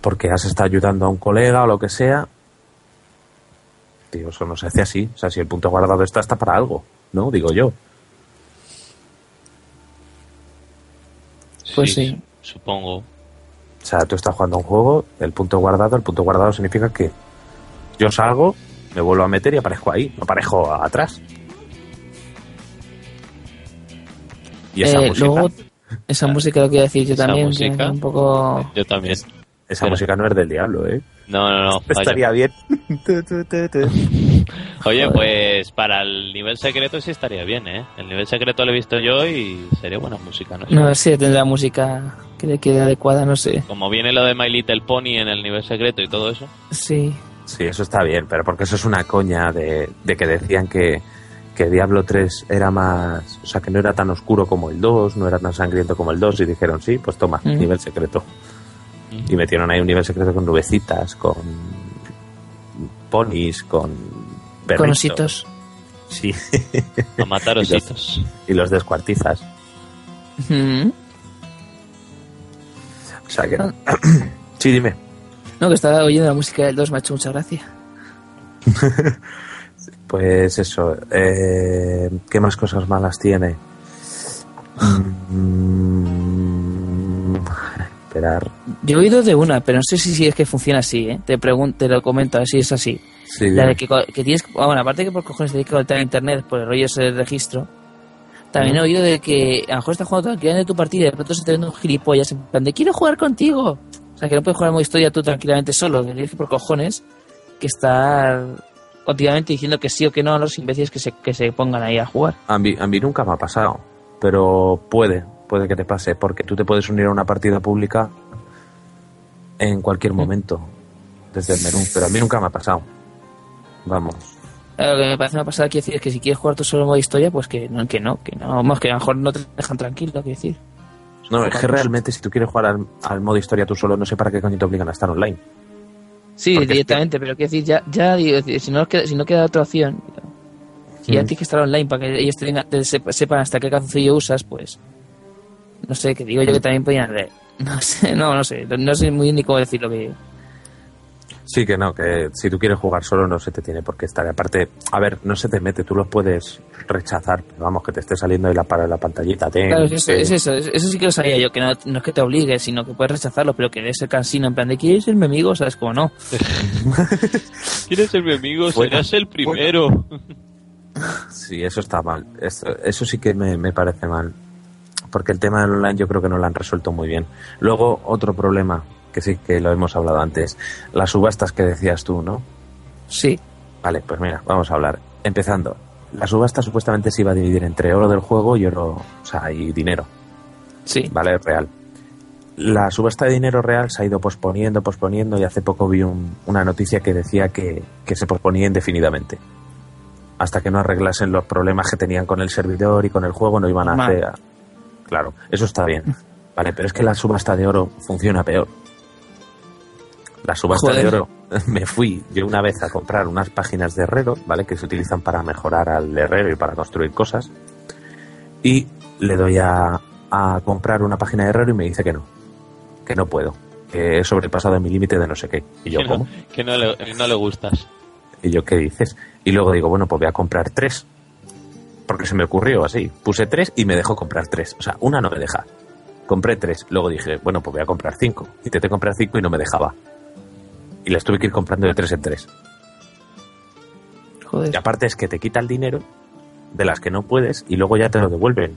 Porque has estado ayudando a un colega o lo que sea. Tío, eso no se hace así. O sea, si el punto guardado está, está para algo, ¿no? Digo yo. Pues sí. Supongo. O sea, tú estás jugando a un juego, el punto guardado, el punto guardado significa que yo salgo, me vuelvo a meter y aparezco ahí, no aparezco atrás. Y esa Eh, música, luego, esa música lo quiero decir yo también. música. es un poco. Yo también. esa pero- música no es del diablo, ¿eh? No, no, no. Estaría bien. Oye, Joder. pues para el nivel secreto sí estaría bien, ¿eh? El nivel secreto lo he visto yo y sería buena música, ¿no? sé. No sé, tendrá música que le quede adecuada, no sé. Como viene lo de My Little Pony en el nivel secreto y todo eso. Sí. Sí, eso está bien, pero porque eso es una coña de, de que decían que, que Diablo 3 era más. O sea, que no era tan oscuro como el 2, no era tan sangriento como el 2, y dijeron, sí, pues toma, Mm. nivel secreto. Y metieron ahí un nivel secreto con nubecitas, con ponis, con Con perritos. ositos. Sí, A matar Y los- ositos. y los descuartizas. Mm. O sea que. sí, dime. No, que estaba oyendo la música del 2, me ha hecho mucha gracia. Pues eso. eh, ¿Qué más cosas malas tiene? Mm, esperar. Yo he oído de una, pero no sé si, si es que funciona así, ¿eh? Te pregunto, te lo comento, a ver si es así. Sí, La de que, que tienes, ah, bueno, aparte que por cojones tienes que conectar a internet por el rollo ese del registro, también he oído de que a lo mejor estás jugando tranquilamente tu partida y de pronto se te vende un gilipollas en plan de quiero jugar contigo. O sea, que no puedes jugar modo historia tú tranquilamente solo, que tienes que por cojones que estar continuamente diciendo que sí o que no a los imbéciles que se, que se pongan ahí a jugar. A mí, a mí nunca me ha pasado, pero puede. puede que te pase, porque tú te puedes unir a una partida pública en cualquier momento, desde el menú, pero a mí nunca me ha pasado. Vamos. Lo que me parece una pasada quiere decir es que si quieres jugar tú solo en modo historia, pues que no, que no, que no, vamos, que a lo mejor no te dejan tranquilo, quiero decir. No, es que realmente si tú quieres jugar al, al modo historia tú solo, no sé para qué coño te obligan a estar online. Sí, Porque es directamente, pero quiero decir, ya, ya digo, si no queda, si no queda otra opción, si ya Mm. tienes que estar online para que ellos te tengan- te sepa- sepan hasta qué calzoncillo usas, pues no sé, que digo yo que también podían. No sé, no, no sé, no sé muy bien ni cómo decir lo que Sí, que no, que si tú quieres jugar solo no se te tiene por qué estar. Aparte, a ver, no se te mete, tú los puedes rechazar, pero vamos, que te esté saliendo ahí la, para la pantallita. ten, Claro, es eso, es eso, es- eso sí que lo sabía yo, que no, no es que te obligues, sino que puedes rechazarlo, pero que ser cansino, en plan de ¿quieres ser mi amigo? ¿Sabes cómo no? ¿Quieres ser mi amigo? Serás el primero. Sí, eso está mal. Eso, eso sí que me, me parece mal. Porque el tema del online yo creo que no lo han resuelto muy bien. Luego, otro problema, que sí que lo hemos hablado antes, las subastas que decías tú, ¿no? Sí, Vale, pues mira, vamos a hablar. Empezando, la subasta supuestamente se iba a dividir entre oro del juego y oro, o sea, y dinero, sí. ¿vale? Real. La subasta de dinero real se ha ido posponiendo, posponiendo y hace poco vi un- una noticia que decía que, que se posponía indefinidamente. Hasta que no arreglasen los problemas que tenían con el servidor y con el juego, no iban a hacer... Claro, eso está bien. Vale, pero es que la subasta de oro funciona peor. La subasta Joder. de oro, me fui yo una vez a comprar unas páginas de herrero, ¿vale? Que se utilizan para mejorar al herrero y para construir cosas. Y le doy a, a comprar una página de herrero y me dice que no. Que no puedo. Que he sobrepasado mi límite de no sé qué. Y yo, que, ¿cómo? que no le, no le gustas. Y yo, ¿qué dices? Y luego digo, bueno, pues voy a comprar tres. Porque se me ocurrió así. Puse tres y me dejó comprar tres. O sea, una no me deja. Compré tres. Luego dije, bueno, pues voy a comprar cinco. Intenté comprar cinco y no me dejaba. Y las tuve que ir comprando de tres en tres. Joder. Y aparte es que te quita el dinero de las que no puedes y luego ya te lo devuelven.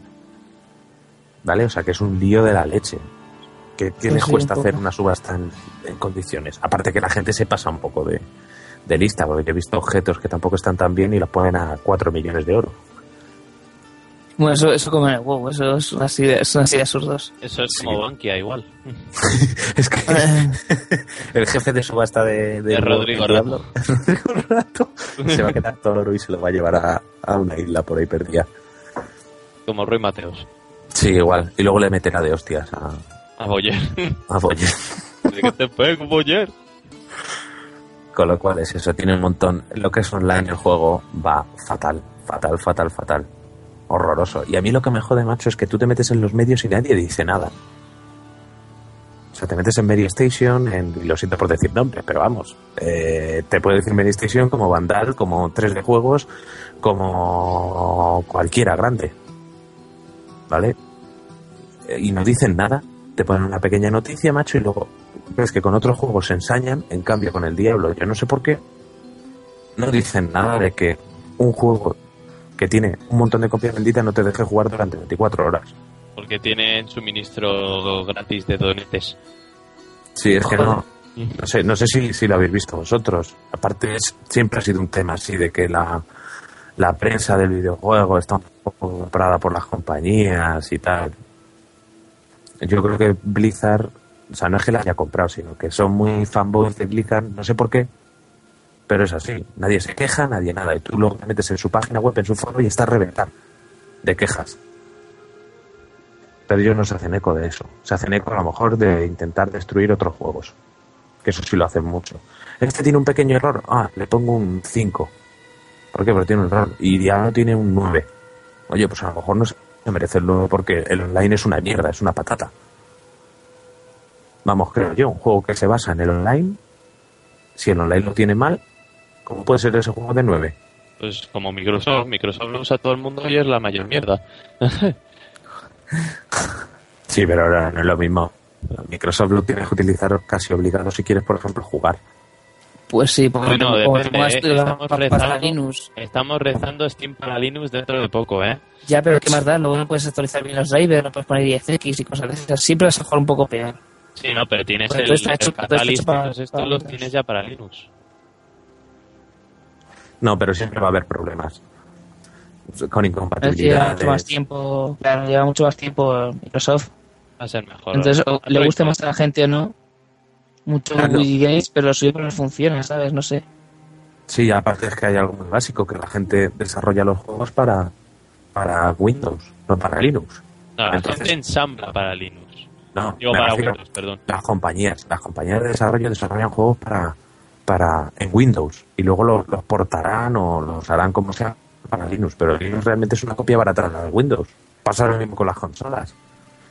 ¿Vale? O sea, que es un lío de la leche. Que Sí, les sí, cuesta un hacer una subasta en, en condiciones. Aparte que la gente se pasa un poco de, de lista, porque yo he visto objetos que tampoco están tan bien y los ponen a 4 millones de oro. Bueno, eso, eso como en el huevo, eso es así de, son así de absurdos. Eso es Sí. como Bankia igual. Es que el jefe de subasta de, De Rodrigo Rato, se va a quedar todo el oro y se lo va a llevar a, a una isla por ahí perdida. Como Roy Mateos. Sí, igual. Y luego le meterá de hostias a, A Boyer. a Boyer. ¿De qué te pego, Boyer? Con lo cual es eso, tiene un montón. Lo que es online el juego va fatal, fatal, fatal, fatal. Horroroso. Y a mí lo que me jode, macho, es que tú te metes en los medios y nadie dice nada. O sea, te metes en Mary Station, en, y lo siento por decir nombres, pero vamos. eh, te puede decir Mary Station como Vandal, como 3D Juegos, como cualquiera grande. ¿Vale? Eh, Y no dicen nada. Te ponen una pequeña noticia, macho, y luego ves que con otros juegos se ensañan, en cambio con el Diablo, yo no sé por qué, no dicen nada de que un juego que tiene un montón de copias vendidas no te deje jugar durante 24 horas. Porque tienen suministro gratis de donetes. Sí, es que no, no sé, no sé si, si lo habéis visto vosotros. Aparte, es, siempre ha sido un tema así de que la, la prensa del videojuego está un poco comprada por las compañías y tal. Yo creo que Blizzard, o sea, no es que la haya comprado, sino que son muy fanboys de Blizzard, no sé por qué, pero es así. Nadie se queja, nadie nada. Y tú lo metes en su página web, en su foro y está a reventar de quejas. Pero ellos no se hacen eco de eso. Se hacen eco a lo mejor de intentar destruir otros juegos. Que eso sí lo hacen mucho. Este tiene un pequeño error. Ah, le pongo un 5. ¿Por qué? Porque tiene un error. Y Diablo tiene un 9. Oye, pues a lo mejor no se merece el 9 porque el online es una mierda, es una patata. Vamos, creo yo, un juego que se basa en el online, si el online lo tiene mal, ¿cómo puede ser ese juego de 9? Pues como Microsoft, Microsoft lo usa todo el mundo y es la mayor mierda. Sí, pero ahora no es lo mismo. Microsoft lo tienes que utilizar casi obligado si quieres, por ejemplo, jugar. Pues sí, porque Bueno, como te depende, ¿eh? Estamos pa- rezando. para Linux. Estamos rezando Steam para Linux dentro de poco, ¿eh? Ya, pero ¿qué más da? Luego no puedes actualizar bien los drivers, no puedes poner 10X y cosas de esas. Siempre vas a jugar un poco peor. Sí, no, pero tienes Pues el, el hecho- hecho para- para Linux. tienes ya para Linux. No, pero siempre va a haber problemas. con lleva incompatibilidad. mucho más tiempo, claro, lleva mucho más tiempo Microsoft. Va a ser mejor. Entonces, o le guste más a la gente o no, mucho Claro. Wii Games, pero lo suyo no funciona, ¿sabes? No sé. Sí, aparte es que hay algo muy básico, que la gente desarrolla los juegos para, para Windows, no para Linux. No, la Entonces- gente ensambla para Linux. No, Digo, para Windows, perdón. las compañías, las compañías de desarrollo desarrollan juegos para, para en Windows y luego los, portarán o los harán como sea para Linux, pero Linux realmente es una copia barata de Windows. Pasa lo mismo con las consolas.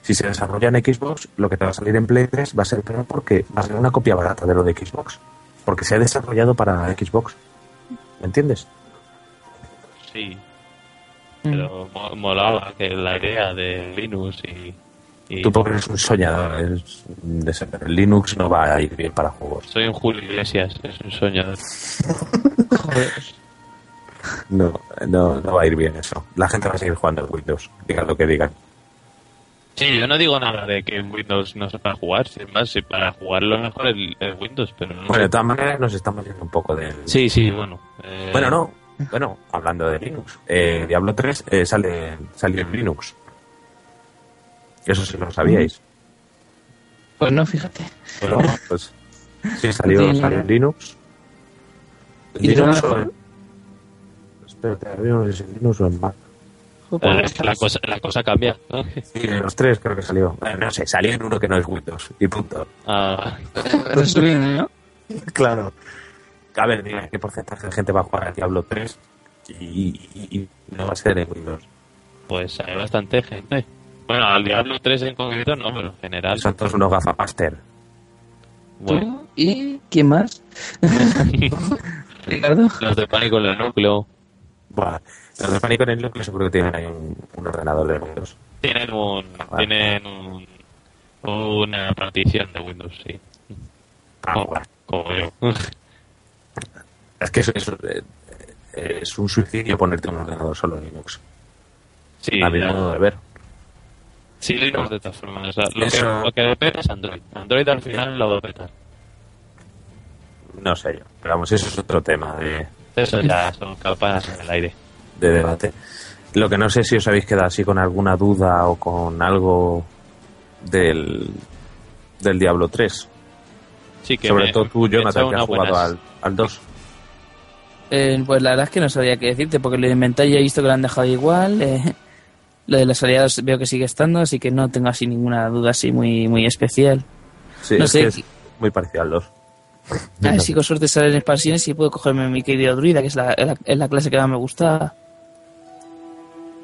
Si se desarrolla en Xbox, lo que te va a salir en Play 3 va a ser peor porque va a ser una copia barata de lo de Xbox, porque se ha desarrollado para Xbox. ¿Me entiendes? Sí, pero mo- molaba que la idea de Linux y, y Tú porque eres un soñador, de ser- Linux no va a ir bien para juegos. soy un Julio Iglesias, es un soñador. No, no, no va a ir bien eso. La gente va a seguir jugando en Windows, digan lo que digan. Sí, yo no digo nada de que en Windows no se para jugar, sin más, si para jugarlo mejor es es Windows, pero no Bueno, de todas maneras nos estamos yendo un poco del... Sí, sí, bueno. eh, Bueno, no. Bueno, hablando de Linux. Eh, Diablo 3 eh, sale, salió en Linux. Eso sí lo sabíais. Pues no, fíjate. Bueno, pues sí, salió, salió en Linux. ¿En ¿Y de Linux o en- Espérate, a ver, no sé si en Linux o en Mac. eh, es que la cosa, la cosa cambia. ¿no? Sí, en los tres creo que salió. Eh, no sé, salió en uno que no es Windows. Y punto. Ah, Resumen, ¿no? Claro. A ver, dime, ¿qué porcentaje de gente va a jugar al Diablo 3 y, y- y no va a ser en Windows? pues hay bastante gente. Bueno, al Diablo 3 en concreto no, pero en general. Son todos unos gafapaster. Bueno. ¿Y quién más? Ricardo. los de pánico en el núcleo Buah, los de Pánico en el núcleo seguro que tienen ahí un, un ordenador de Windows. tienen un, tienen un, una partición de Windows, sí. Ah, como, bueno. como yo. Es que eso, eso, eh, es un suicidio ponerte un ordenador solo en Linux. Sí, a mi modo de ver. Sí, Linux de todas formas. O sea, lo, Eso- que, lo que le peta es Android. Android al final lo va a petar. No sé yo. Pero vamos, eso es otro tema de, Eso ya son campanas en el aire. de debate. Lo que no sé si os habéis quedado así con alguna duda o con algo del, del Diablo 3. Sí, que Sobre me- todo tú, Jonathan, que has jugado buenas- al, al 2. Eh, pues la verdad es que no sabía qué decirte, porque lo inventé y he visto que lo han dejado igual. eh, lo de las aliadas veo que sigue estando, así que no tengo así ninguna duda así muy, muy especial. Sí, No es sé, que es muy parecido al 2. A ver si con suerte salen expansiones y puedo cogerme mi querido druida, que es la, la, es la clase que más me gusta.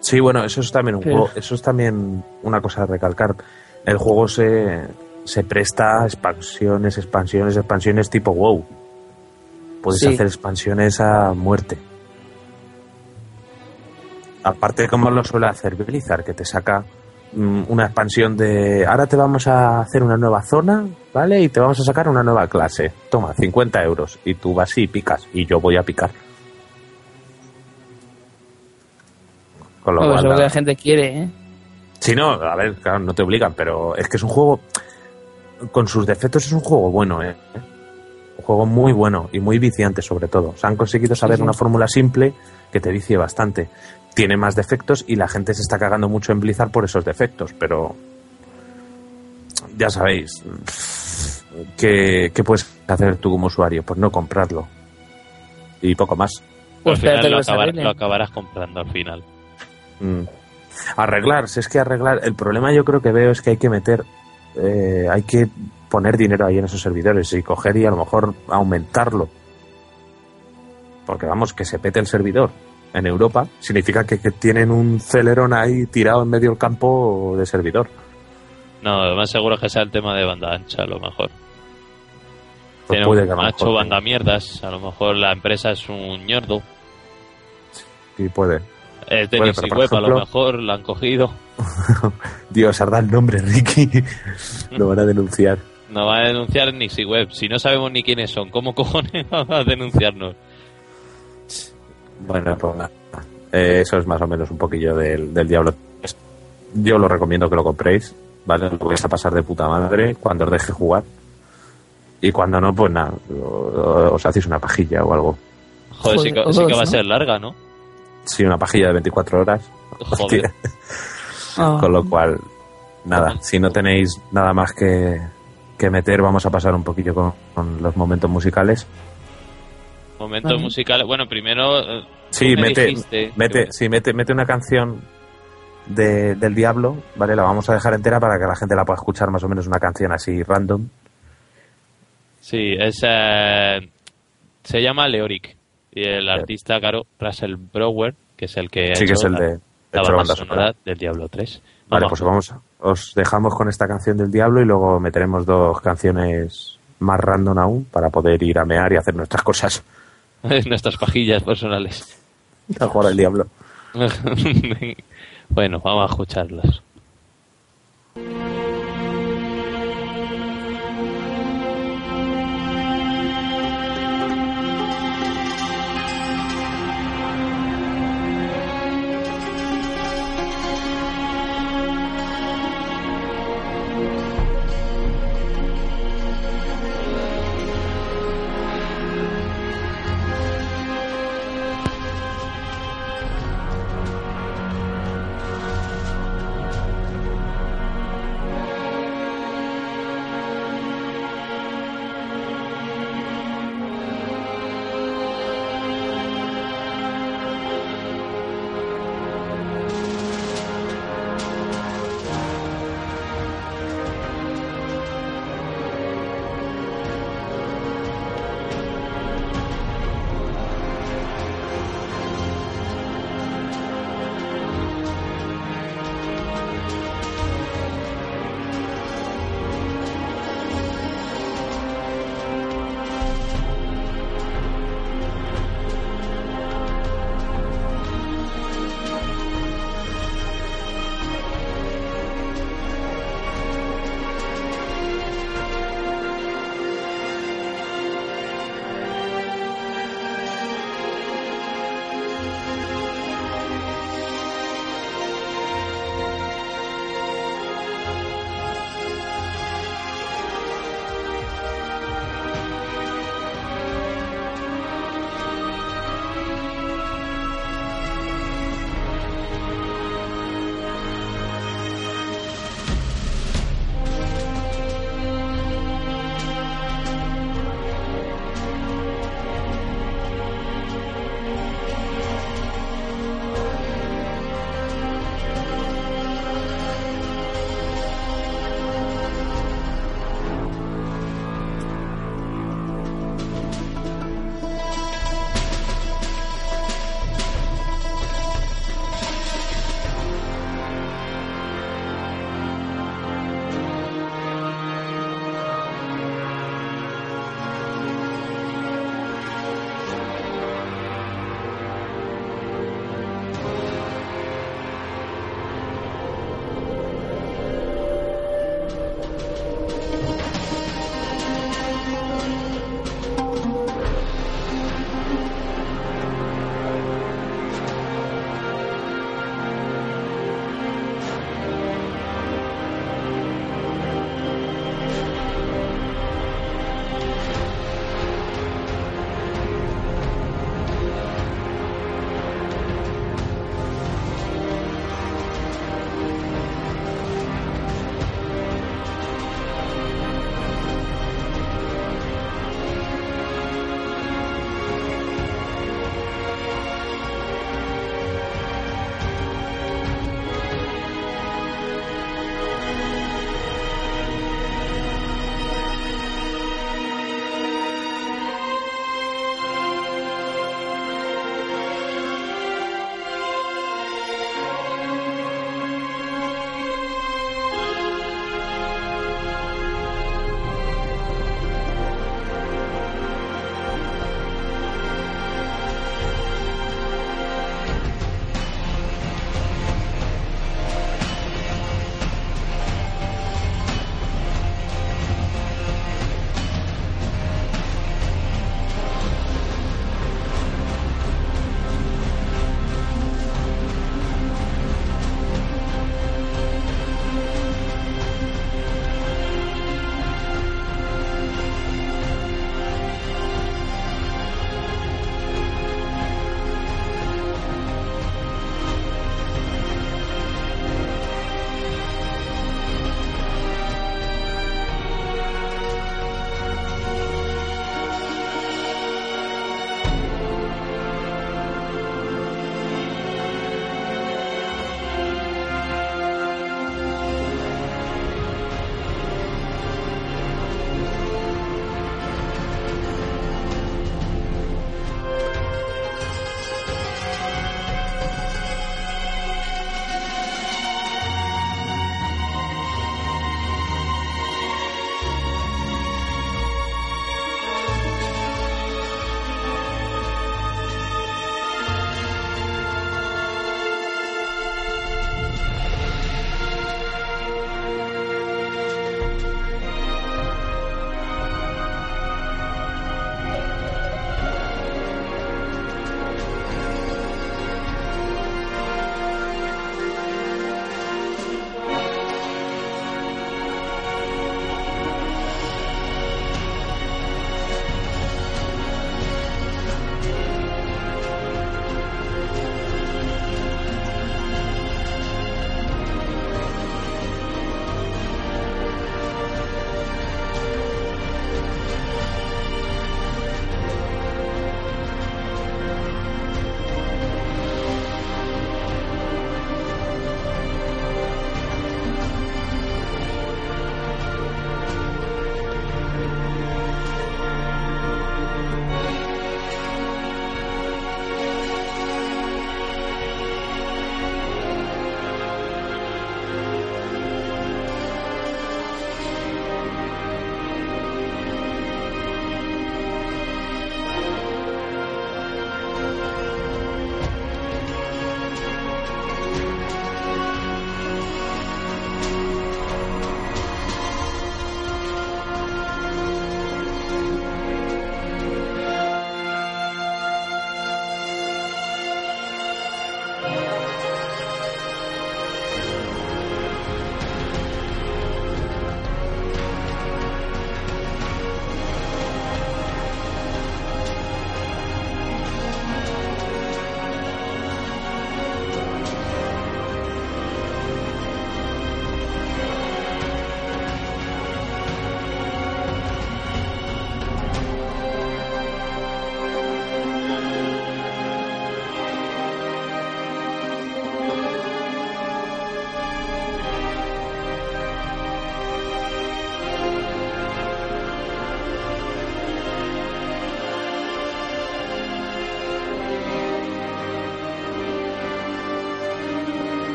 Sí, bueno, eso es también un Pero- juego, eso es también una cosa a recalcar. El juego se, se presta a expansiones, expansiones, expansiones tipo WoW. Puedes Sí. hacer expansiones a muerte. Aparte, como lo suele hacer Blizzard, que te saca mm, una expansión de ahora te vamos a hacer una nueva zona, ¿vale? Y te vamos a sacar una nueva clase. Toma, 50 euros. Y tú vas y picas. Y yo voy a picar. Con lo cual, lo que la gente quiere, ¿eh? Sí, no, a ver, claro, no te obligan, pero es que es un juego, con sus defectos es un juego bueno, ¿eh? Un juego muy bueno y muy viciante sobre todo. O sea, han conseguido saber sí. una fórmula simple que te vicie bastante. Tiene más defectos y la gente se está cagando mucho en Blizzard por esos defectos, pero ya sabéis, ¿qué, qué puedes hacer tú como usuario? Pues no comprarlo. Y poco más. Al Pues final lo, acabar- arreglen. lo acabarás comprando al final. Mm. Arreglar, si es que arreglar. El problema yo creo que veo es que hay que meter, eh, hay que poner dinero ahí en esos servidores y coger y a lo mejor aumentarlo. Porque vamos, que se pete el servidor en Europa significa que, que tienen un celerón ahí tirado en medio del campo de servidor. No, lo más seguro es que sea el tema de banda ancha, a lo mejor. Pues puede que a lo macho mejor banda mierdas, a lo mejor la empresa es un ñordo. Sí, puede. Es de Puede, por Web, a lo mejor la han cogido. Dios, arda el nombre, Ricky. Lo van a denunciar. No va a denunciar Web. Si no sabemos ni quiénes son, ¿cómo cojones va a denunciarnos? Bueno, pues nada. Eh, eso es más o menos un poquillo del, del Diablo 3. Yo lo recomiendo que lo compréis, ¿vale? Lo vais a pasar de puta madre cuando os deje jugar. Y cuando no, pues nada, o- os hacéis una pajilla o algo. Joder, sí que, sí que todos, va a ser larga, ¿no? Sí, una pajilla de 24 horas. Joder. Hostia. Con lo cual, nada, si no tenéis nada más que, que meter, vamos a pasar un poquillo con, con los momentos musicales. Momentos Vale. musicales. Bueno, primero. eh, Sí, me mete, dijiste mete, que- sí, mete, mete una canción de, del Diablo, ¿vale? La vamos a dejar entera para que la gente la pueda escuchar más o menos una canción así random. Sí, es. eh, se llama Leoric. Y el artista, claro, Russell Brower, que es el que. ha Sí, que hecho es el la- de, la hecho banda sonora sonora. del Diablo 3. Vale, Vamos. pues vamos, os dejamos con esta canción del Diablo y luego meteremos dos canciones más random aún para poder ir a mear y hacer nuestras cosas. Nuestras pajillas personales. A jugar al Diablo. bueno, vamos a escucharlas.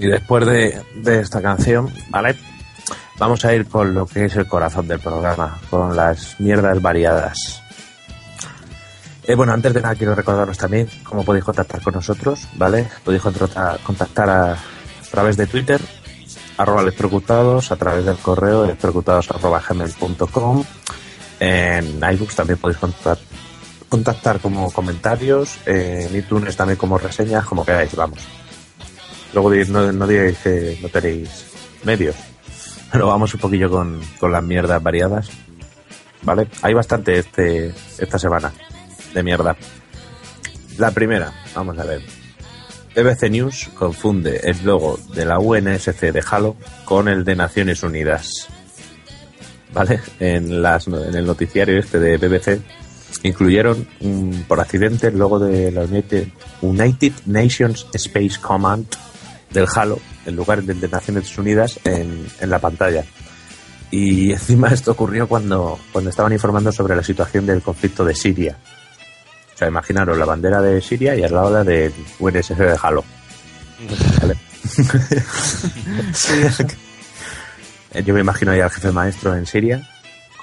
Y después de, de esta canción, ¿vale? Vamos a ir con lo que es el corazón del programa, con las mierdas variadas. Eh, bueno, antes de nada quiero recordaros también cómo podéis contactar con nosotros, ¿vale? Podéis contactar a, través de Twitter, arroba electrocutados, a través del correo electrocutados. En iBooks también podéis contactar, contactar como comentarios, en iTunes también como reseñas, como queráis, vamos. Luego no, no digáis que no tenéis medios. Pero vamos un poquillo con, con las mierdas variadas. ¿Vale? Hay bastante este, esta semana de mierda. La primera, vamos a ver. BBC News confunde el logo de la UNSC de Halo con el de Naciones Unidas. ¿Vale? En, las, en el noticiario este de BBC incluyeron por accidente el logo de la United, United Nations Space Command del Halo en lugar de Naciones Unidas en, en la pantalla. Y encima esto ocurrió cuando, cuando estaban informando sobre la situación del conflicto de Siria. O sea, imaginaros la bandera de Siria y al lado la del UNSC de Halo. ¿Vale? Yo me imagino ahí al jefe maestro en Siria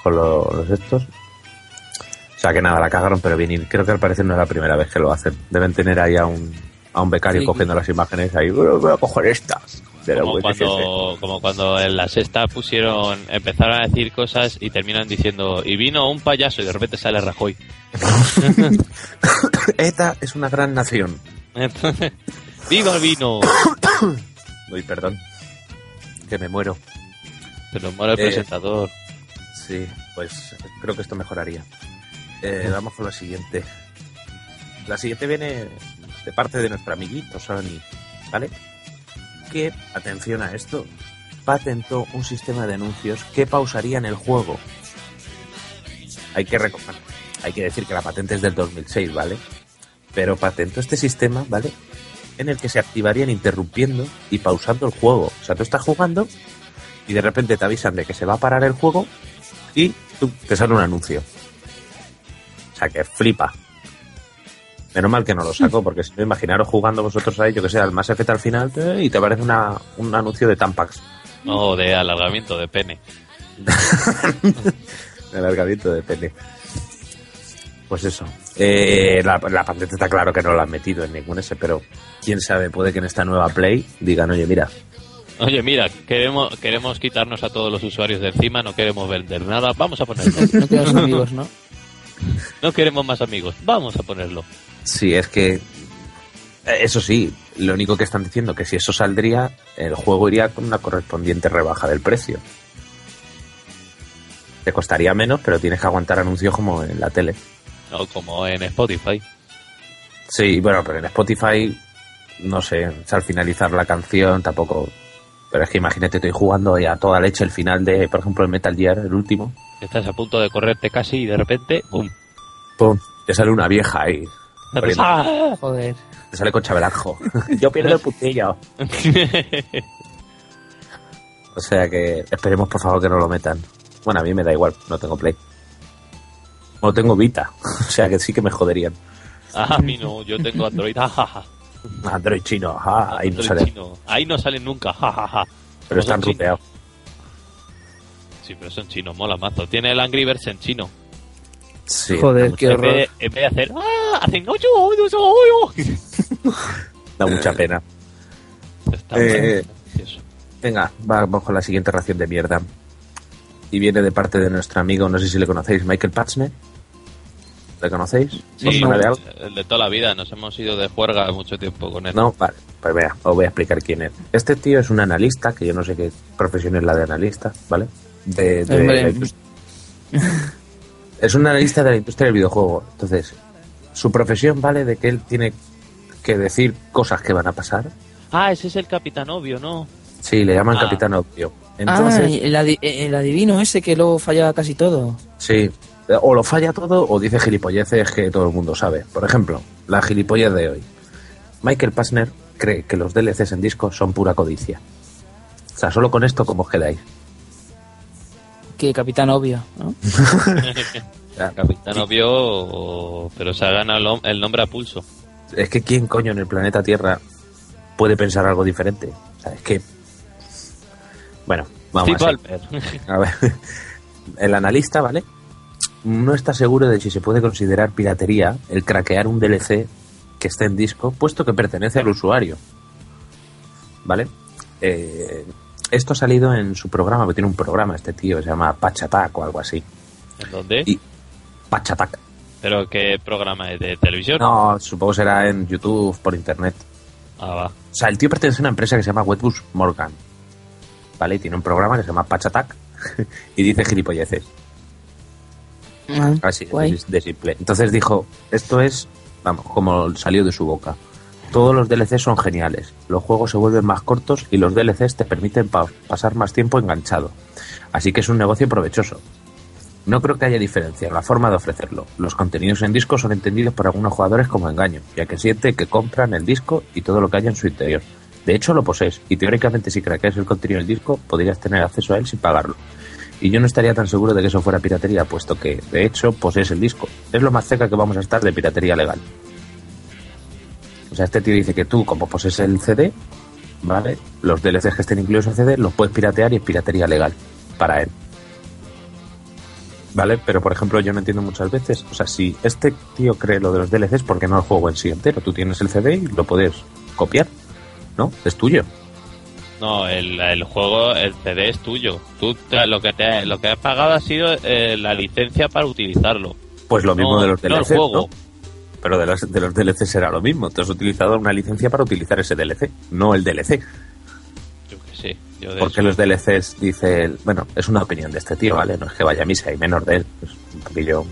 con lo- los estos. O sea que nada, la cagaron, pero bien. Y creo que al parecer no es la primera vez que lo hacen. Deben tener ahí a un, a un becario Sí. cogiendo las imágenes ahí. "Bueno, Voy a coger estas. De Como UNSC". cuando, como cuando en la sexta pusieron, empezaron a decir cosas y terminan diciendo, y vino un payaso y de repente sale Rajoy. ETA es una gran nación. ¡viva el vino! Uy, perdón. Que me muero. Se nos muere el Eh. presentador. Sí, pues creo que esto mejoraría. Eh, vamos con la siguiente. La siguiente viene de parte de nuestro amiguito Sony, ¿vale? Que, atención a esto, patentó un sistema de anuncios que pausarían el juego. Hay que, hay que decir que la patente es del 2006, ¿vale? Pero patentó este sistema, ¿vale? En el que se activarían interrumpiendo y pausando el juego. O sea, tú estás jugando y de repente te avisan de que se va a parar el juego y tú, te sale un anuncio. O sea, que flipa. Menos mal que no lo saco, porque si no, imaginaros jugando vosotros ahí, yo que sé, al Mass Effect al final, eh, y te aparece una, un anuncio de Tampax. No, de alargamiento de pene. de alargamiento de pene. Pues eso. Eh, la, la patente está claro que no la han metido en ningún ese, pero quién sabe, puede que en esta nueva Play digan, oye, mira, Oye, mira, queremos, queremos quitarnos a todos los usuarios de encima, no queremos vender nada, vamos a ponerlo. No amigos, ¿no? No queremos más amigos, vamos a ponerlo. Sí, es que. eh, Eso sí, lo único que están diciendo que si eso saldría, el juego iría con una correspondiente rebaja del precio. Te costaría menos, pero tienes que aguantar anuncios como en la tele. No, como en Spotify. Sí, bueno, pero en Spotify, no sé, al finalizar la canción tampoco. Pero es que imagínate, estoy jugando a toda leche el final de, por ejemplo, el Metal Gear, el último. Estás a punto de correrte casi y de repente, ¡pum! ¡Pum! Te sale una vieja ahí. ¡Ah! Joder. Te sale con Chabelanjo. Yo pierdo el putillo. O sea que esperemos por favor que no lo metan. Bueno, a mí me da igual, no tengo Play. No tengo Vita, o sea que sí que me joderían. Ah, a mí no, yo tengo Android. ja. Android chino, ajá, ahí no Android sale. chino. Ahí no salen nunca. Pero están ruteados. Sí, pero son chinos, mola mazo. Tiene el Angry Birds en chino. Sí, Joder, qué En vez, horror. de, en vez de hacer ¡Ah! Hacen ocho, da mucha pena. Está Eh. Venga, vamos con la siguiente ración de mierda. Y viene de parte de nuestro amigo, no sé si le conocéis, Michael Patchner. ¿Le conocéis? ¿Os Sí, el de toda la vida. Nos hemos ido de juerga mucho tiempo con él. No, vale, pues vea, os voy a explicar quién es. Este tío es un analista, que yo no sé qué profesión es la de analista, ¿vale? De, de es un analista de la industria del videojuego. Entonces, su profesión vale de que él tiene que decir cosas que van a pasar. Ah, ese es el capitán obvio, ¿no? Sí, le llaman Ah. capitán obvio. ah, Entonces, el, adi- el adivino ese que luego fallaba casi todo. sí, o lo falla todo o dice gilipolleces que todo el mundo sabe. Por ejemplo, la gilipollez de hoy. Michael Passner cree que los DLCs en disco son pura codicia. O sea, solo con esto, ¿cómo os quedáis? Que capitán obvio, ¿no? Capitán obvio, pero se ha ganado el nom- el nombre a pulso. Es que quién coño en el planeta Tierra puede pensar algo diferente. O. Es que. Bueno, vamos Steve a. A ver, el analista, ¿vale? No está seguro de si se puede considerar piratería el craquear un DLC que esté en disco, puesto que pertenece al usuario. ¿Vale? Eh, esto ha salido en su programa, porque tiene un programa este tío, se llama Patch Attack o algo así. ¿En dónde? Y Patch Attack. ¿Pero qué programa es? ¿De televisión? No, supongo será en YouTube, por internet. Ah, va. O sea, el tío pertenece a una empresa que se llama Wetbus Morgan. ¿Vale? Y tiene un programa que se llama Patch Attack y dice gilipolleces. Ah, Así, guay. de simple. Entonces dijo, esto es, vamos, como salió de su boca. Todos los DLCs son geniales. Los juegos se vuelven más cortos y los DLCs te permiten pa- pasar más tiempo enganchado. Así que es un negocio provechoso. No creo que haya diferencia en la forma de ofrecerlo. Los contenidos en disco son entendidos por algunos jugadores como engaño, ya que siente que compran el disco y todo lo que haya en su interior. De hecho, lo posees, y teóricamente si craqueas el contenido del disco, podrías tener acceso a él sin pagarlo. Y yo no estaría tan seguro de que eso fuera piratería, puesto que, de hecho, posees el disco. Es lo más cerca que vamos a estar de piratería legal. O sea, este tío dice que tú, como posees el CD, ¿vale? Los DLCs que estén incluidos en CD los puedes piratear y es piratería legal para él. ¿Vale? Pero, por ejemplo, yo no entiendo muchas veces. O sea, si este tío cree lo de los DLCs, ¿por qué no el juego en sí entero? Tú tienes el CD y lo puedes copiar, ¿no? Es tuyo. No, el, el juego, el CD es tuyo. Tú te- lo que te, lo que has pagado ha sido eh, la licencia para utilizarlo. Pues lo mismo No, de los no el DLCs, juego. ¿no? Pero de los, de los DLCs será lo mismo. Te has utilizado una licencia para utilizar ese DLC, no el DLC. Yo que sé. Yo de Porque eso- los DLCs dice... el- bueno, es una opinión de este tío, ¿vale? No es que vaya a misa y menos de él. Es un poquillo...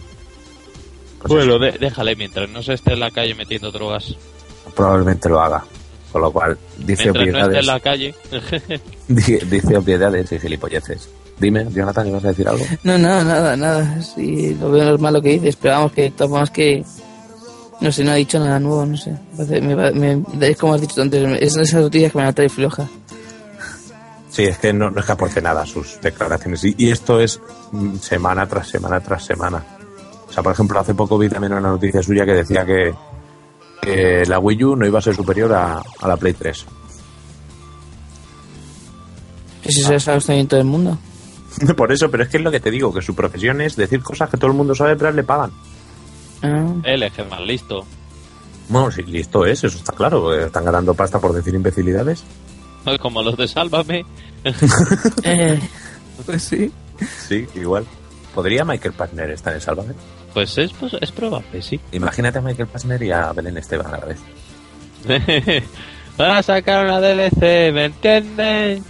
pues Bueno, de- déjale mientras no se esté en la calle metiendo drogas. probablemente lo haga. Con lo cual, dice Mientras no esté obviedades, en la calle. di- dice obviedades y gilipolleces. Dime, Jonathan, ¿ibas a decir algo? No, nada, nada, nada. Sí, lo veo normal lo que dices, pero vamos, que formas que. No sé, no ha dicho nada nuevo, no sé. Me me es como has dicho antes, es de esas noticias que me van a traer floja. Sí, es que no, no es que aporte nada a sus declaraciones. Y, y esto es mm, semana tras semana tras semana. O sea, por ejemplo, hace poco vi también una noticia suya que decía que, que la Wii U no iba a ser superior a, a la Play 3. Si eso es algo que está en todo el mundo. Por eso, pero es que es lo que te digo, que su profesión es decir cosas que todo el mundo sabe, pero le pagan. Ah, Él es el más listo. Bueno, sí, listo es, eso está claro. porque Están ganando pasta por decir imbecilidades. Como los de Sálvame. eh, pues sí. Sí, igual. ¿Podría Michael Partner estar en Sálvame? Pues es, pues es probable, sí. Imagínate a Michael Partner y a Belén Esteban a la vez. Van a sacar una DLC, ¿me entienden?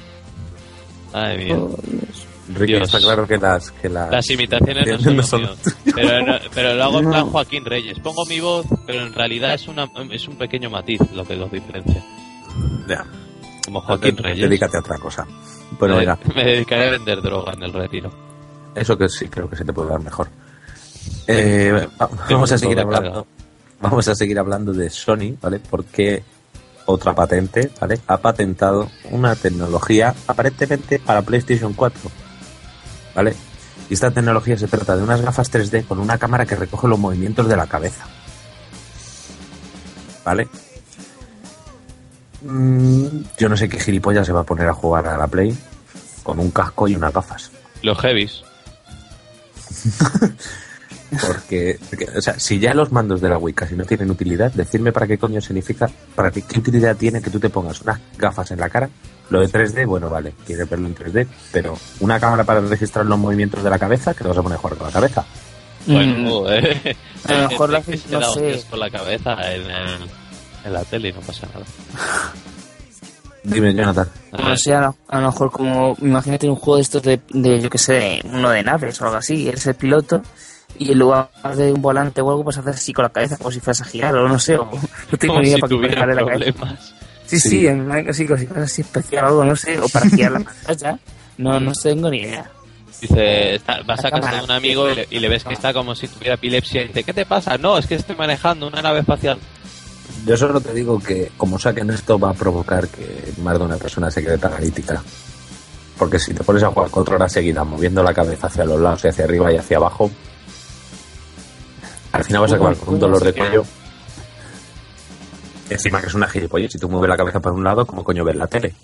Ay, mía. Oh, Dios. Ricky, Dios. está claro que las... Que las, Las imitaciones no son, no lo son- mío. Pero, no- pero lo hago en No. plan Joaquín Reyes. Pongo mi voz, pero en realidad es, una, es un pequeño matiz lo que los diferencia. Ya. Como Joaquín Reyes. Dedícate a otra cosa. Bueno, me, venga, me dedicaré a vender droga en el retiro. eso que sí creo que se te puede dar mejor. Eh, va- vamos a seguir hablando. Vamos a seguir hablando de Sony, ¿vale? Porque otra patente, ¿vale? Ha patentado una tecnología aparentemente para PlayStation 4, ¿vale? Y esta tecnología se trata de unas gafas 3D con una cámara que recoge los movimientos de la cabeza. ¿Vale? Mm, yo no sé qué gilipollas se va a poner a jugar a la Play con un casco y unas gafas. Los heavies. Porque, porque, o sea, si ya los mandos de la Wii casi no tienen utilidad, decirme para qué coño significa, para qué, qué utilidad tiene que tú te pongas unas gafas en la cara. Lo de 3D, bueno, vale, quieres verlo en 3D, pero una cámara para registrar los movimientos de la cabeza, que te vas a poner a jugar con la cabeza. Bueno, eh, a lo mejor la que no sé. con la cabeza en, el- en la tele y no pasa nada. Dime, Jonathan. A No sé, a lo, a lo mejor como, imagínate un juego de estos de, de yo que sé, de uno de naves o algo así, eres el piloto y en lugar de un volante o algo, pues haces así con la cabeza como si fueras a girar o no sé, o no tengo ni idea si para tuviera pegarle la cabeza. Sí, Sí. sí, en plan, así, cosas así especial o algo, no sé, o para girar la pantalla, no, no tengo ni idea. Dice, está- vas a casa de un amigo y le, y le ves que está como si tuviera epilepsia y dice, ¿qué te pasa? No, es que estoy manejando una nave espacial. Yo solo te digo que, como saquen esto, va a provocar que más de una persona se quede paralítica. Porque si te pones a jugar cuatro horas seguidas moviendo la cabeza hacia los lados y hacia arriba y hacia abajo, al final vas a acabar con un dolor de cuello. Encima que es una gilipollez, si tú mueves la cabeza para un lado, ¿cómo coño ves la tele?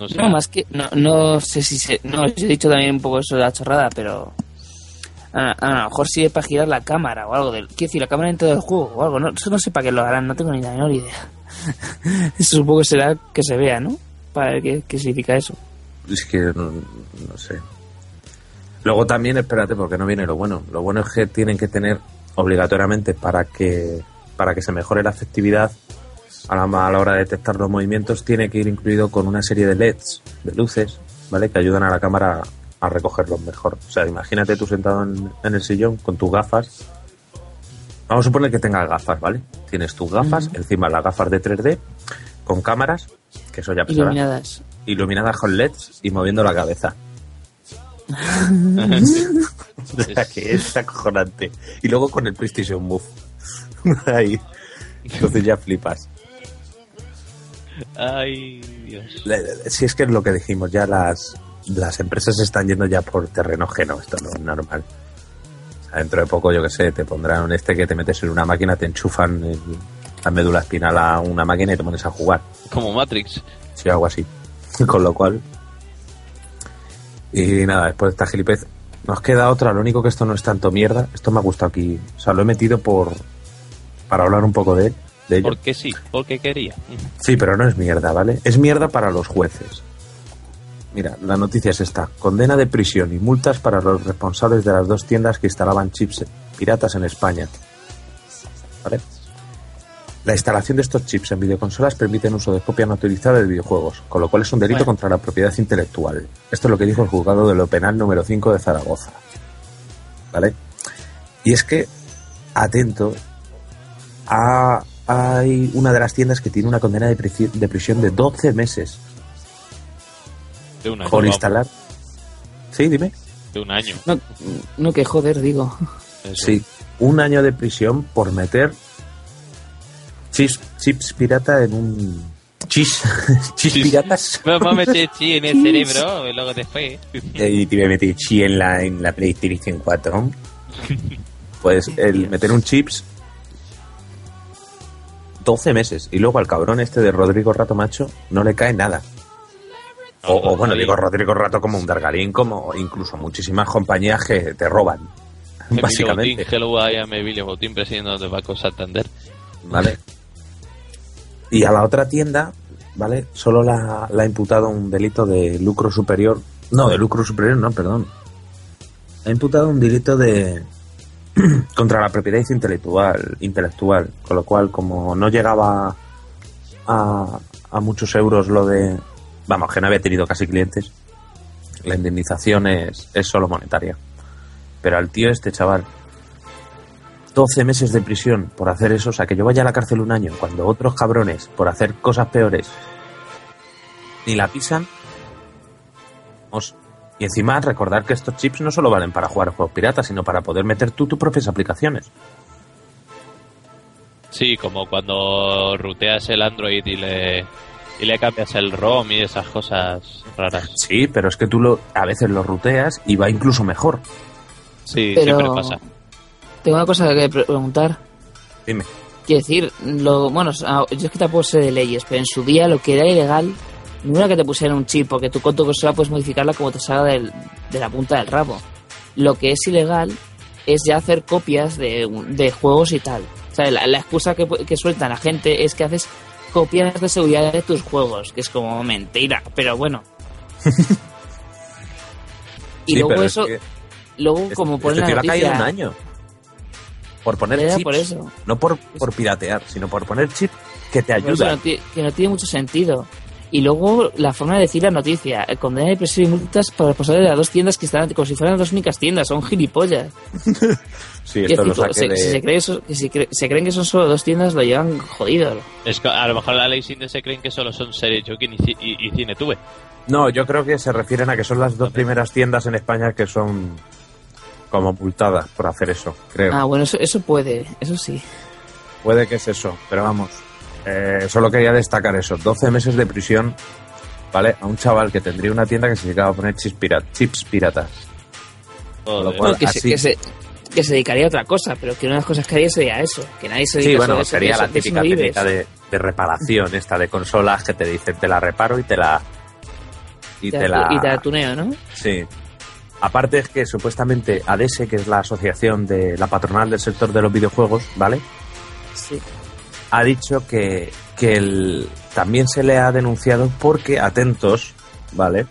No sé. No, más que. No, no sé si se. No, yo he dicho también un poco eso de la chorrada, pero. A, a lo mejor sirve para girar la cámara o algo. Del, quiero decir, la cámara dentro del juego o algo. No, eso no sé para qué lo harán, no tengo ni la menor idea. eso supongo que será que se vea, ¿no? Para ver qué, qué significa eso. Es que no, no sé. Luego también, espérate, porque no viene lo bueno. Lo bueno es que tienen que tener obligatoriamente para que para que se mejore la efectividad a la, a la hora de detectar los movimientos, tiene que ir incluido con una serie de LEDs, de luces, ¿vale? Que ayudan a la cámara a recogerlos mejor. O sea, imagínate tú sentado en, en el sillón con tus gafas. Vamos a suponer que tengas gafas, ¿vale? Tienes tus gafas, encima las gafas de 3D, con cámaras, que eso ya pesará, Iluminadas. iluminadas con LEDs y moviendo la cabeza. O sea, que es acojonante. Y luego con el PlayStation Move. Ahí. Entonces ya flipas. Ay, Dios. Si es que es lo que dijimos, ya las, las empresas se están yendo ya por terreno ajeno. Esto no es normal. O sea, dentro de poco, yo que sé, te pondrán este que te metes en una máquina, te enchufan el- la médula espinal a una máquina y te pones a jugar. Como Matrix. Sí, algo así. Con lo cual. Y nada, después de esta gilipez, nos queda otra. Lo único que esto no es tanto mierda. Esto me ha gustado aquí. O sea, lo he metido por. Para hablar un poco de, de ello. Porque sí, porque quería. Sí, pero no es mierda, ¿vale? Es mierda para los jueces. Mira, la noticia es esta. Condena de prisión y multas para los responsables de las dos tiendas que instalaban chips piratas en España. ¿Vale? La instalación de estos chips en videoconsolas permite el uso de copia no autorizada de videojuegos, con lo cual es un delito Bueno. contra la propiedad intelectual. Esto es lo que dijo el juzgado de lo penal número 5 de Zaragoza. ¿Vale? Y es que, atento, ha- hay una de las tiendas que tiene una condena de, prisi- de prisión de 12 meses De un año. por vamos, instalar. Sí, dime. De un año. No, no que joder, digo. Eso. Sí, un año de prisión por meter chips, chips pirata en un. Chis, chis Chis. piratas. Vamos a meter chi en el cerebro y luego después. Y te voy a meter chi en la, en la PlayStation 4. Pues el meter un chips. 12 meses. Y luego al cabrón este de Rodrigo Rato Macho no le cae nada. O, o, bueno, digo Rodrigo Rato como un Dargarín, como incluso muchísimas compañías que te roban. Emilio Básicamente. Botín, hello, I am Emilio Botín, presidente de Banco Santander. ¿Vale? Y a la otra tienda, ¿vale? Solo la, la ha imputado un delito de lucro superior. No, de lucro superior, no, perdón. Ha imputado un delito de. contra la propiedad intelectual, intelectual. Con lo cual, como no llegaba a, a muchos euros lo de. Vamos, que no había tenido casi clientes. La indemnización es, es solo monetaria. Pero al tío, este chaval, 12 meses de prisión por hacer eso, o sea, que yo vaya a la cárcel un año cuando otros cabrones, por hacer cosas peores, ni la pisan. Os- Y encima recordar que estos chips no solo valen para jugar a juegos piratas, sino para poder meter tú tus propias aplicaciones. Sí, como cuando ruteas el Android y le, y le cambias el ROM y esas cosas raras. Sí, pero es que tú lo, a veces lo ruteas y va incluso mejor. Sí, Pero siempre pasa. tengo una cosa que pre- preguntar. Dime. Quiero decir, lo, bueno, yo es que tampoco sé de leyes, pero en su día lo que era ilegal no que te pusieran un chip, porque tú con tu consola puedes modificarla como te salga del- de la punta del rabo. Lo que es ilegal es ya hacer copias de, de juegos y tal. O sea, la, la excusa que, que suelta la gente es que haces copias de seguridad de tus juegos, que es como mentira, pero bueno. y Sí, luego pero es eso, que luego como este ponen la le ha caído un año. Por poner chips. por eso. No por, por piratear, sino por poner chips que te eso no ti- que no tiene mucho sentido. Y luego la forma de decir la noticia, eh, condena de presión y multas para los responsables de las dos tiendas que están como si fueran las dos únicas tiendas, son gilipollas. Sí, esto lo saqué se, de... si, se cree eso- que si cre- se creen que son solo dos tiendas, lo llevan jodido. Es que a lo mejor la ley sin se creen que solo son series Joking y, y, y Cine Tuve. No, yo creo que se refieren a que son las dos primeras tiendas en España que son como multadas por hacer eso, creo. Ah, bueno, eso, eso puede, eso sí. Puede que es eso, pero vamos. Eh, solo quería destacar eso. 12 meses de prisión, ¿vale? A un chaval que tendría una tienda que se dedicaba a poner chips, pira- chips piratas. Lo cual- que, se, que, se, que se dedicaría a otra cosa, pero que una de las cosas que haría sería eso, que nadie se dedica Sí, bueno, a eso, sería la eso- eso típica técnica de, de reparación esta de consolas que te dicen te la reparo y te la y te te la- la... y te la tuneo, ¿no? Sí. Aparte es que supuestamente ADESE, que es la asociación de la patronal del sector de los videojuegos, ¿vale? Sí. Ha dicho que, que el- también se le ha denunciado porque, atentos, ¿vale?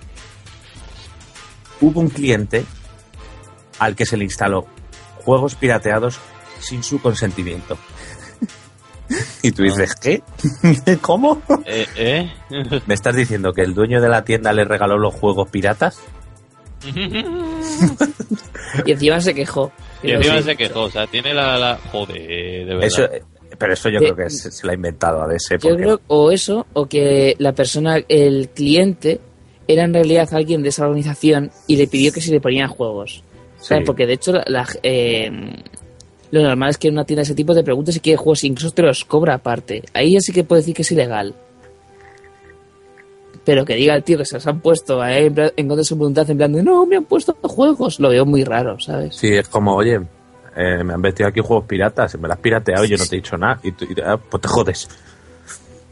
Hubo un cliente al que se le instaló juegos pirateados sin su consentimiento. y tú dices, ¿qué? ¿Cómo? Eh, ¿eh? ¿Me estás diciendo que el dueño de la tienda le regaló los juegos piratas? Y encima se quejó. y encima Sí. se quejó, o sea, tiene la... la... Joder, de verdad. Eso, eh, pero eso yo Sí. creo que se, se lo ha inventado ADS. Yo Porque, creo o eso, o que la persona, el cliente, era en realidad alguien de esa organización y le pidió que se le ponían juegos. ¿Sabes? Sí. Porque de hecho, la, la- eh, lo normal es que en una tienda de ese tipo te preguntes si quiere juegos, incluso te los cobra aparte. Ahí ya sí que puedo decir que es ilegal. Pero que diga el tío que se los han puesto plan- en contra de su voluntad, en plan de no, me han puesto juegos, lo veo muy raro, ¿sabes? Sí, es como, oye, eh, me han metido aquí juegos piratas, me las has pirateado y yo no te he dicho nada. Y tú, y, ah, pues te jodes.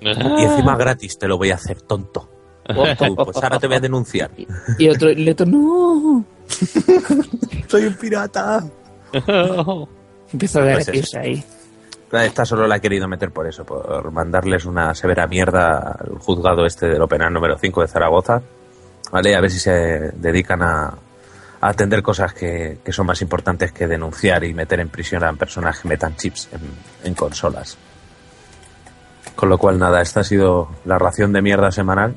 Y encima gratis te lo voy a hacer, tonto. Tú, pues ahora te voy a denunciar. Y otro, y otro, no. Soy un pirata. Empieza a Pues derretirse ahí. Esta solo la he querido meter por eso, por mandarles una severa mierda al juzgado este del Openar número 5 de Zaragoza. ¿Vale? A ver si se dedican a atender cosas que, que son más importantes que denunciar y meter en prisión a personas que metan chips en, en consolas. Con lo cual, nada, esta ha sido la ración de mierda semanal,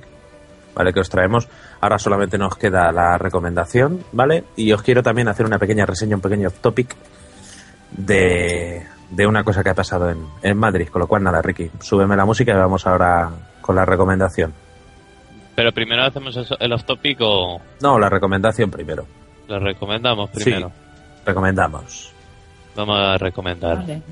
¿vale? Que os traemos. Ahora solamente nos queda la recomendación, ¿vale? Y os quiero también hacer una pequeña reseña, un pequeño topic de, de una cosa que ha pasado en, en Madrid. Con lo cual, nada, Ricky, súbeme la música y vamos ahora con la recomendación. Pero primero hacemos eso- el off topic o No, la recomendación primero. Lo recomendamos primero. Recomendamos. Vamos a recomendar. Vale.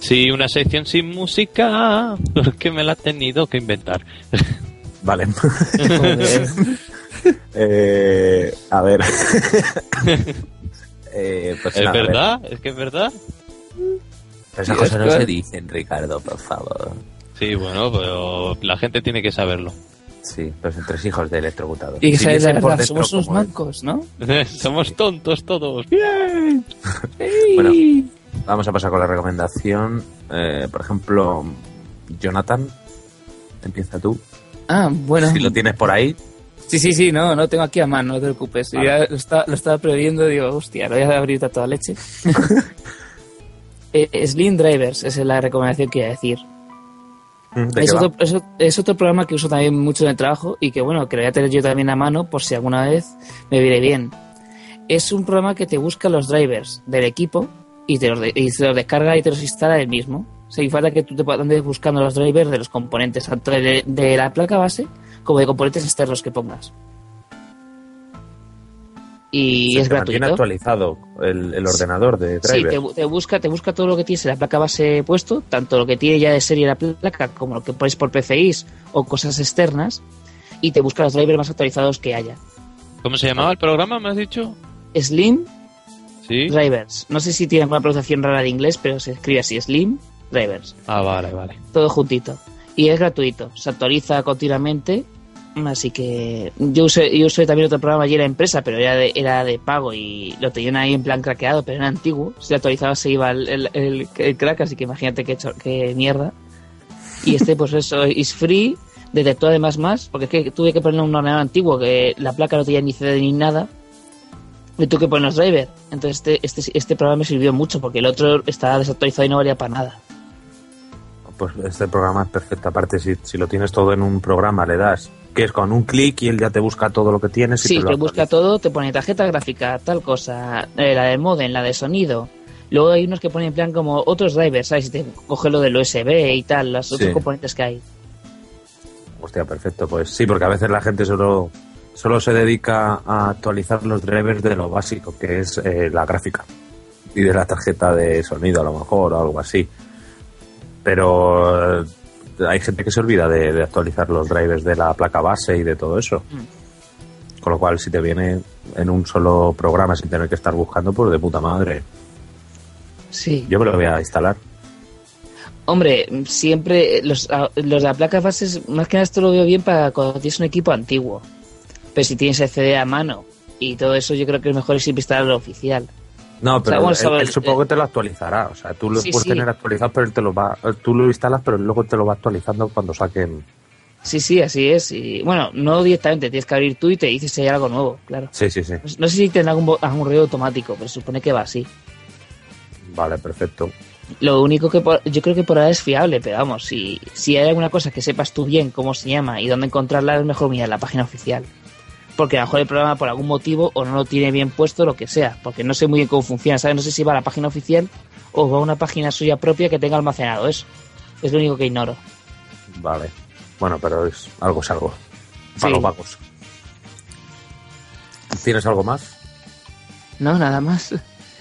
Sí, una sección sin música, porque me la he tenido que inventar. Vale. Eh, a ver. Eh, pues ¿Es nada, a ver. verdad? ¿Es que es verdad? Esas cosas no se dicen, Ricardo, por favor. Sí, bueno, pero la gente tiene que saberlo. Sí, los entresijos de electrocutado. Y Si la verdad, dentro somos unos mancos, ¿no? Somos tontos todos. ¡Bien! Bueno. Vamos a pasar con la recomendación. Eh, por ejemplo, Jonathan, empieza tú. Ah, bueno. Si lo tienes por ahí, Sí, sí, sí, no, no tengo aquí a mano, no te preocupes. Vale. Ya lo, está- lo estaba previendo, digo, hostia, lo voy a abrir a toda leche. Eh, Slim Drivers, esa es la recomendación que iba a decir. ¿de qué Es otro, es, o- es otro programa que uso también mucho en el trabajo y que, bueno, que lo voy a tener yo también a mano por si alguna vez me viene bien. Es un programa que te busca los drivers del equipo y te los, de- y te los descarga y te los instala él mismo. O sea, y falta que tú te andes buscando los drivers de los componentes, tanto de, de la placa base como de componentes externos que pongas. Y es te gratuito. actualizado el, el ordenador de Sí, driver. te, bu- te busca, te busca todo lo que tienes en la placa base puesto, tanto lo que tiene ya de serie la placa como lo que pones por PCIs o cosas externas, y te busca los drivers más actualizados que haya. ¿Cómo se llamaba el programa, me has dicho? Slim Sí. Drivers. No sé si tiene alguna pronunciación rara de inglés, pero se escribe así, Slim Drivers. Ah, vale, vale. Todo juntito. Y es gratuito, se actualiza continuamente. Así que yo usé, yo usé también otro programa y era empresa, pero era de, era de pago y lo tenían ahí en plan craqueado, pero era antiguo. Si lo actualizaba se iba el, el, crack, así que imagínate qué, qué mierda. Y este, pues eso, es free, detectó además más, porque es que tuve que poner un ordenador antiguo que la placa no tenía ni CD ni nada. Y tuve que poner los drivers. Entonces este, este, este programa me sirvió mucho, porque el otro estaba desactualizado y no valía para nada. Pues este programa es perfecto. Aparte, si, si lo tienes todo en un programa, le das que es con un clic y él ya te busca todo lo que tienes. y Sí, te lo te busca todo, te pone tarjeta gráfica, tal cosa, eh, la de modem, la de sonido. Luego hay unos que ponen en plan como otros drivers, ¿sabes? Y te coge lo del USB y tal, los otros Sí. componentes que hay. Hostia, perfecto. Pues sí, porque a veces la gente solo, solo se dedica a actualizar los drivers de lo básico, que es eh, la gráfica. Y de la tarjeta de sonido, a lo mejor, o algo así. Pero eh, hay gente que se olvida de, de actualizar los drivers de la placa base y de todo eso. Con lo cual, si te viene en un solo programa sin tener que estar buscando, pues de puta madre. Sí. Yo me lo voy a instalar. Hombre, siempre los, los de la placa bases, más que nada esto lo veo bien para cuando tienes un equipo antiguo. Pero si tienes el CD a mano y todo eso, yo creo que es mejor siempre instalar lo oficial. No, pero bueno, él, él supongo que te lo actualizará. O sea, tú lo Sí, puedes sí. tener actualizado, pero él te lo va, tú lo instalas, pero él luego te lo va actualizando cuando saquen. Sí, sí, así es. Y, bueno, no directamente, tienes que abrir tú y te dices si hay algo nuevo, claro. Sí, sí, sí. No, no sé si tendrá algún, algún ruido automático, pero se supone que va así. Vale, perfecto. Lo único que por- yo creo que por ahora es fiable, pero vamos, si, si hay alguna cosa que sepas tú bien cómo se llama y dónde encontrarla, es mejor mirar la página oficial. Porque a lo mejor el programa por algún motivo o no lo tiene bien puesto, lo que sea. Porque no sé muy bien cómo funciona, ¿sabes? No sé si va a la página oficial o va a una página suya propia que tenga almacenado eso. Es lo único que ignoro. Vale. Bueno, pero es algo es algo. Para Sí. los vagos. ¿Tienes algo más? No, nada más.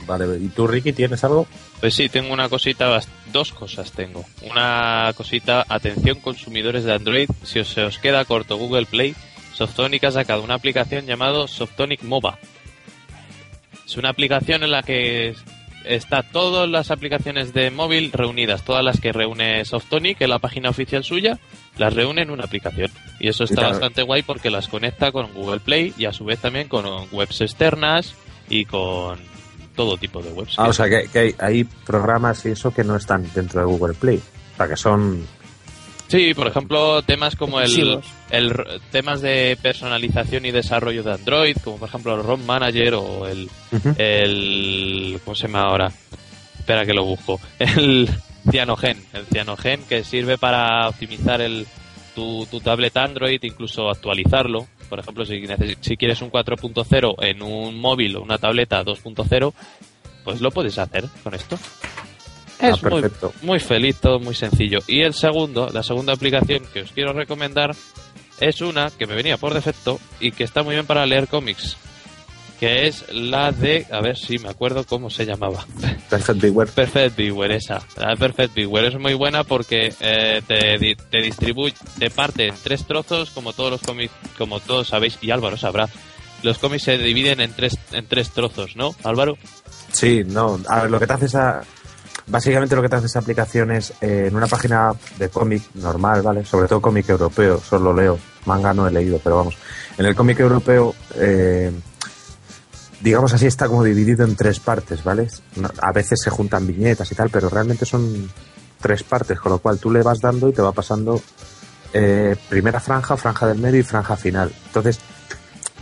Vale. ¿Y tú, Ricky, tienes algo? Pues sí, tengo una cosita, dos cosas tengo. Una cosita, atención consumidores de Android, si os, se os queda corto Google Play, Softonic ha sacado una aplicación llamado Softonic MOBA. Es una aplicación en la que es- está todas las aplicaciones de móvil reunidas, todas las que reúne Softonic en la página oficial suya, las reúne en una aplicación. Y eso está bastante guay porque las conecta con Google Play y a su vez también con webs externas y con todo tipo de webs. Ah, o sea, que, que hay, hay programas y eso que no están dentro de Google Play. O sea, que son... Sí, por ejemplo, temas como el, el temas de personalización y desarrollo de Android, como por ejemplo el ROM Manager o el, el ¿cómo se llama ahora? Espera que lo busco. El Cyanogen, el Cyanogen que sirve para optimizar el tu, tu tablet Android, incluso actualizarlo. Por ejemplo, si, neces- si quieres un 4.0 en un móvil o una tableta 2.0, pues lo puedes hacer con esto. Ah, Es muy, perfecto. muy feliz, todo muy sencillo. Y el segundo, la segunda aplicación que os quiero recomendar es una que me venía por defecto y que está muy bien para leer cómics. Que es la de, a ver si me acuerdo cómo se llamaba. Perfect Beware. Perfect Beware, esa. La de Perfect Beware es muy buena porque eh, te, te distribuye, te parte en tres trozos, como todos los cómics, como todos sabéis, y Álvaro sabrá. Los cómics se dividen en tres, en tres trozos, ¿no, Álvaro? Sí, no. A ver, lo que te hace esa... Básicamente lo que te hace esa aplicación es eh, en una página de cómic normal, ¿vale? Sobre todo cómic europeo, solo leo. Manga no he leído, pero vamos. En el cómic europeo, eh, digamos así, está como dividido en tres partes, ¿vale? A veces se juntan viñetas y tal, pero realmente son tres partes, con lo cual tú le vas dando y te va pasando eh, primera franja, franja del medio y franja final. Entonces,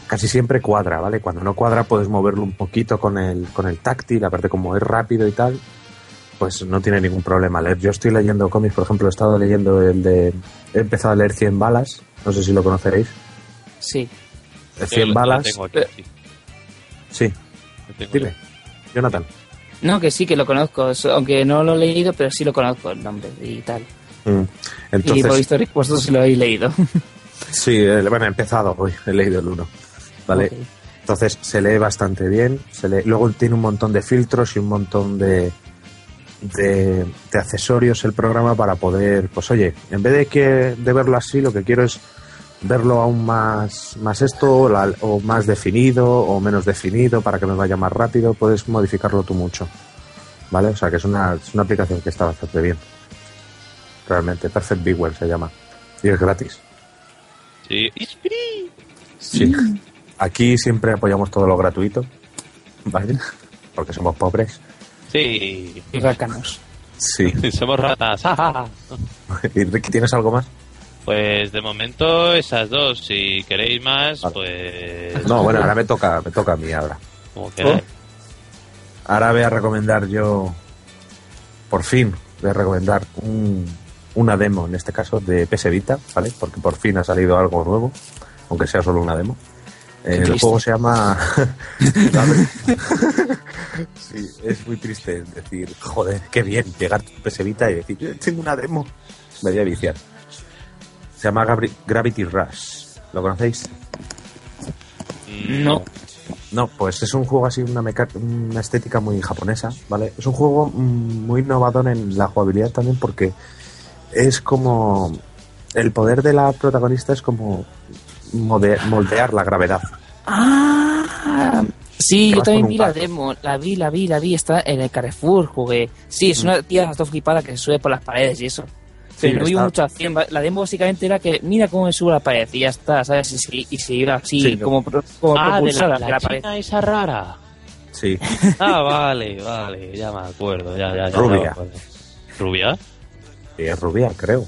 casi siempre cuadra, ¿vale? Cuando no cuadra puedes moverlo un poquito con el, con el táctil, aparte como es rápido y tal, pues no tiene ningún problema leer. Yo estoy leyendo cómics, por ejemplo, he estado leyendo el de... He empezado a leer 100 balas, no sé si lo conoceréis. Sí. El Yo 100 lo- lo balas... tengo aquí, eh, sí, sí, lo tengo dime. Jonathan. No, que sí, que lo conozco. Aunque no lo he leído, pero sí lo conozco el nombre y tal. Mm. y por Entonces, visto vosotros lo habéis leído. sí, eh, bueno, he empezado hoy, he leído el 1. ¿Vale? Entonces se lee bastante bien. Se lee, luego tiene un montón de filtros y un montón de, de, de accesorios el programa para poder, pues oye, en vez de que de verlo así, lo que quiero es verlo aún más, más esto o, la- o más definido o menos definido para que me vaya más rápido. Puedes modificarlo tú mucho. ¿Vale? O sea que es una, es una aplicación que está bastante bien. Realmente, Perfect Beware se llama. Y es gratis. Sí. Sí. Aquí siempre apoyamos todo lo gratuito, ¿vale? Porque somos pobres. Sí. Y rácanos. Sí. Somos ratas. ¿Y Ricky, tienes algo más? Pues de momento esas dos. Si queréis más, Vale. pues No, bueno, ahora me toca, me toca a mí ahora. como. Ahora voy a recomendar yo, por fin, voy a recomendar un- una demo, en este caso, de PS Vita, ¿vale? Porque por fin ha salido algo nuevo, aunque sea solo una demo. Eh, el juego se llama... Sí, es muy triste decir, joder, qué bien llegar a tu PS Vita y decir, "Eh, tengo una demo. Me voy a viciar. Se llama Gabri- Gravity Rush. ¿Lo conocéis? No. No, pues es un juego así, una, una estética muy japonesa, ¿vale? Es un juego mm, muy innovador en la jugabilidad también porque es como el poder de la protagonista es como moldear la gravedad. Ah, sí, yo también vi la demo, la vi, la vi, la vi, está en el Carrefour, jugué. Sí, es una tía todo flipada que se sube por las paredes y eso. Pero no vi mucha acción. La demo básicamente era que mira cómo me subo a la pared y ya está, ¿sabes? Y, se- y se iba así, Sí, no. como, pro- como Ah, de la, la la pared. china esa rara. Sí, Ah, vale, vale, ya me acuerdo, ya, ya, ya. Rubia. ya me acuerdo. ¿Rubia? y es rubia, creo.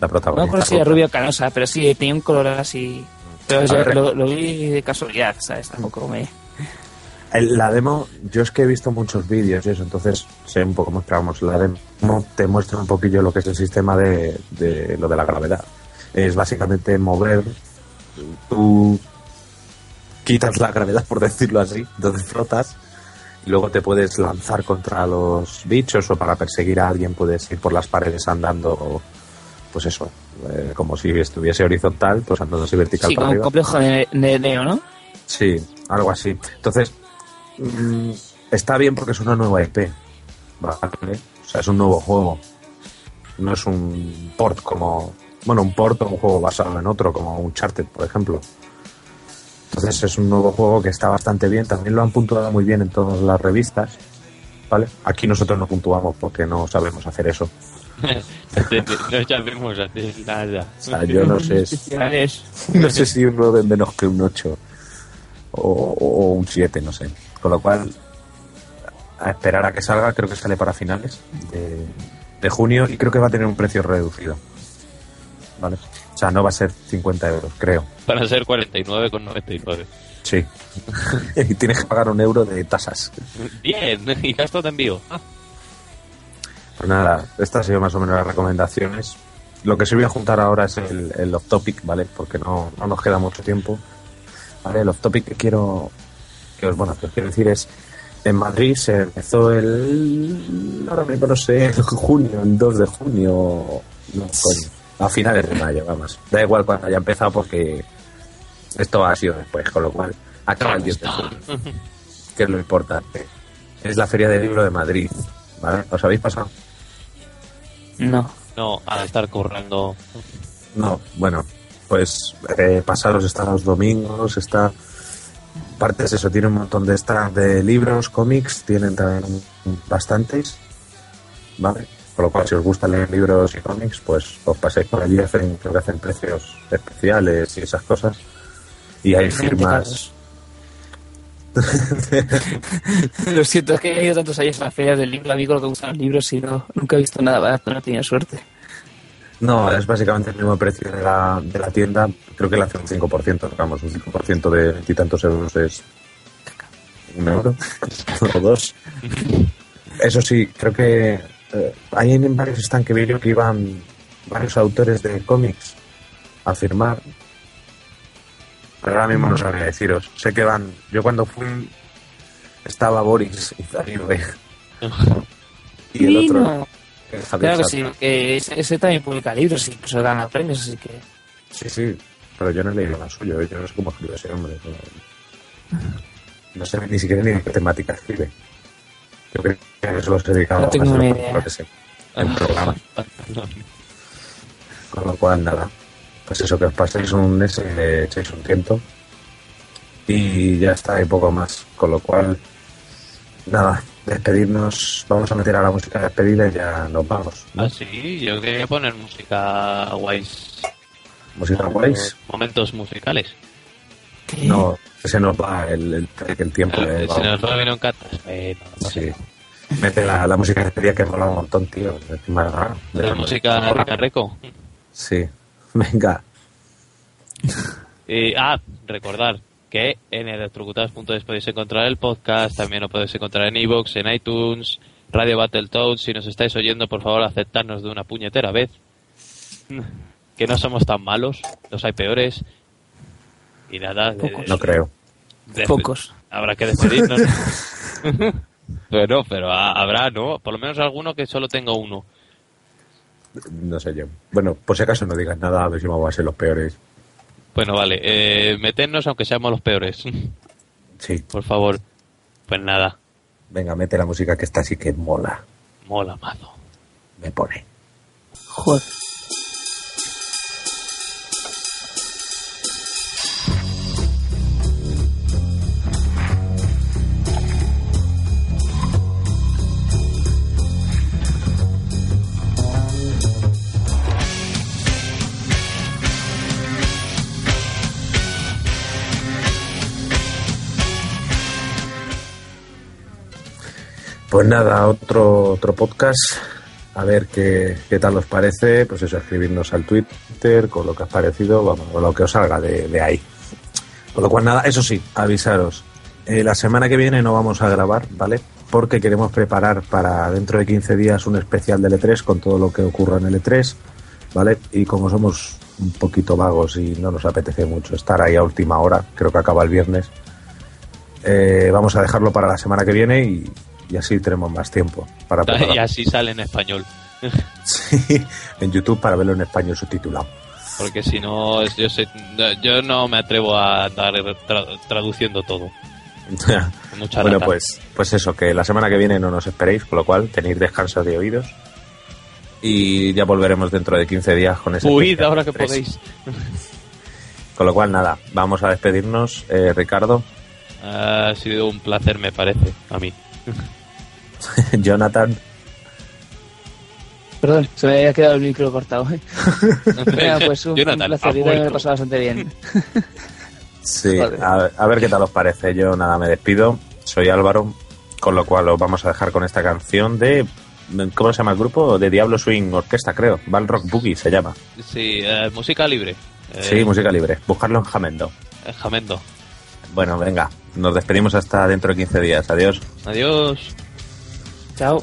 La No me protagonista. acuerdo si era rubia o canosa, pero sí, tenía un color así. Pero ver. lo, lo vi de casualidad, ¿sabes? Tampoco me. La demo, yo es que he visto muchos vídeos y eso, entonces sé un poco más, pero vamos, la demo te muestra un poquillo lo que es el sistema de, de lo de la gravedad. Es básicamente mover, tú quitas la gravedad, por decirlo así, entonces flotas y luego te puedes lanzar contra los bichos o para perseguir a alguien puedes ir por las paredes andando, pues eso, eh, como si estuviese horizontal, pues andando así vertical Sí, para como un complejo de, de Neo, ¿no? Sí, algo así. Entonces, mm, está bien porque es una nueva IP. ¿vale? O sea, es un nuevo juego. No es un port como. Bueno, un port o un juego basado en otro, como Uncharted, por ejemplo. Entonces, es un nuevo juego que está bastante bien. También lo han puntuado muy bien en todas las revistas. ¿Vale? Aquí nosotros no puntuamos porque no sabemos hacer eso. No sabemos hacer nada. O sea, yo no sé. No sé si un 9 es menos que un 8 o, o un 7, no sé. Con lo cual, a esperar a que salga, creo que sale para finales de, de junio y creo que va a tener un precio reducido. ¿Vale? O sea, no va a ser 50 euros, creo. Para ser 49,99. Sí. y tienes que pagar un euro de tasas. Bien, y gasto de envío. Ah, Pues nada, estas han sido más o menos las recomendaciones. Lo que se voy a juntar ahora es el, el off topic, ¿vale? Porque no, no nos queda mucho tiempo. ¿Vale? El off topic que quiero, que os, bueno, que os quiero decir es, en Madrid se empezó el, ahora mismo no sé, en junio, el 2 de junio, no, coño, a finales de mayo, vamos. Da igual cuando haya empezado porque esto ha sido después, con lo cual acaba el 10 de junio, que es lo importante. Es la Feria del Libro de Madrid, ¿vale? ¿Os habéis pasado? No. No, al estar currando. No, bueno, pues eh, pasados están los domingos, está partes eso, tiene un montón de stands de libros, cómics, tienen también bastantes, ¿vale? Con lo cual, si os gusta leer libros y cómics, pues os paséis por allí, hacen, creo que hacen precios especiales y esas cosas. Y hay firmas. Lo siento, es que he ido tantos años a la feria del libro, amigo, lo que gustan los libros y no, nunca he visto nada barato, no tenido suerte. No, es básicamente el mismo precio de la, de la tienda. Creo que le hace un 5%, digamos, un 5% de veintitantos euros es un euro o dos. Eso sí, creo que eh, hay en varios stands que vi que iban varios autores de cómics a firmar. Pero ahora mismo no sabría deciros. Sé que van. Yo cuando fui estaba Boris y Zaribe. Y el otro. Claro que sí, que ese, ese también publica libros, incluso gana premios, así que... Sí, sí, pero yo no he leído la suyo, yo no sé cómo escribe ese hombre. No, no sé ni siquiera ni de qué temática escribe. Yo creo que solo se dedicaba No a tengo hacer ni lo- idea. lo que sé, en programa. Con lo cual, nada. Pues eso, que os paséis un ese, le echéis un tiento. Y ya está, y poco más. Con lo cual, nada, despedirnos. Vamos a meter a la música de despedida y ya nos vamos. ¿no? Ah, sí, yo quería poner música guays. Música guays. Momentos musicales. ¿Qué? No, se nos va el, el, el tiempo. Eh, eh, Se vamos. nos va vino en catas. Bueno, no. Sí. Mete la, la música de despedida que mola un montón, tío. Encima, ah, de- La música rica reco. Sí. Venga. Y, ah, recordar que en electrocutados.es podéis encontrar el podcast, también lo podéis encontrar en iVoox, en iTunes, Radio Battletoads. Si nos estáis oyendo, por favor, aceptarnos de una puñetera vez. Que no somos tan malos, los hay peores. Y nada, de-. No creo. de- Pocos. habrá que despedirnos. pero, pero habrá, ¿no? Por lo menos alguno que solo tenga uno. No sé yo. Bueno, por si acaso no digas nada, a ver si vamos a ser los peores. Bueno, vale, eh, meternos aunque seamos los peores. Sí. por favor. Pues nada, Venga, mete la música que está así que mola. mola mazo. Me pone. Joder. Pues nada, otro, otro podcast. A ver qué, qué tal os parece. Pues eso, escribirnos al Twitter con lo que os parecido, vamos, o lo que os salga de, de ahí. Con lo cual, nada, eso sí, avisaros. Eh, la semana que viene no vamos a grabar, ¿vale? Porque queremos preparar para dentro de 15 días un especial del E3 con todo lo que ocurra en el E3, ¿vale? Y como somos un poquito vagos y no nos apetece mucho estar ahí a última hora, creo que acaba el viernes, eh, vamos a dejarlo para la semana que viene y, y así tenemos más tiempo para Y preparar. así sale en español. Sí, en YouTube para verlo en español subtitulado. Porque si no, yo, sé, yo no me atrevo a andar tra- traduciendo todo. Mucha bueno, pues, pues eso, que la semana que viene no nos esperéis, con lo cual tenéis descanso de oídos. Y ya volveremos dentro de 15 días con ese. Huid ahora que podéis. Con lo cual, nada, vamos a despedirnos. Eh, Ricardo, Ha sido un placer, me parece, a mí. Jonathan, Perdón, se me había quedado el micro cortado. Venga, pues un, Jonathan, un placer, yo me lo pasado bastante bien. sí, Vale. a, a ver qué tal os parece. Yo nada, me despido. Soy Álvaro, con lo cual os vamos a dejar con esta canción de. ¿Cómo se llama el grupo? De Diablo Swing Orquesta, creo. Val Rock Boogie se llama. Sí, eh, música libre. Eh, Sí, música libre. Buscarlo en Jamendo. eh, Jamendo. Bueno, venga, nos despedimos hasta dentro de 15 días. Adiós. Adiós. Chao.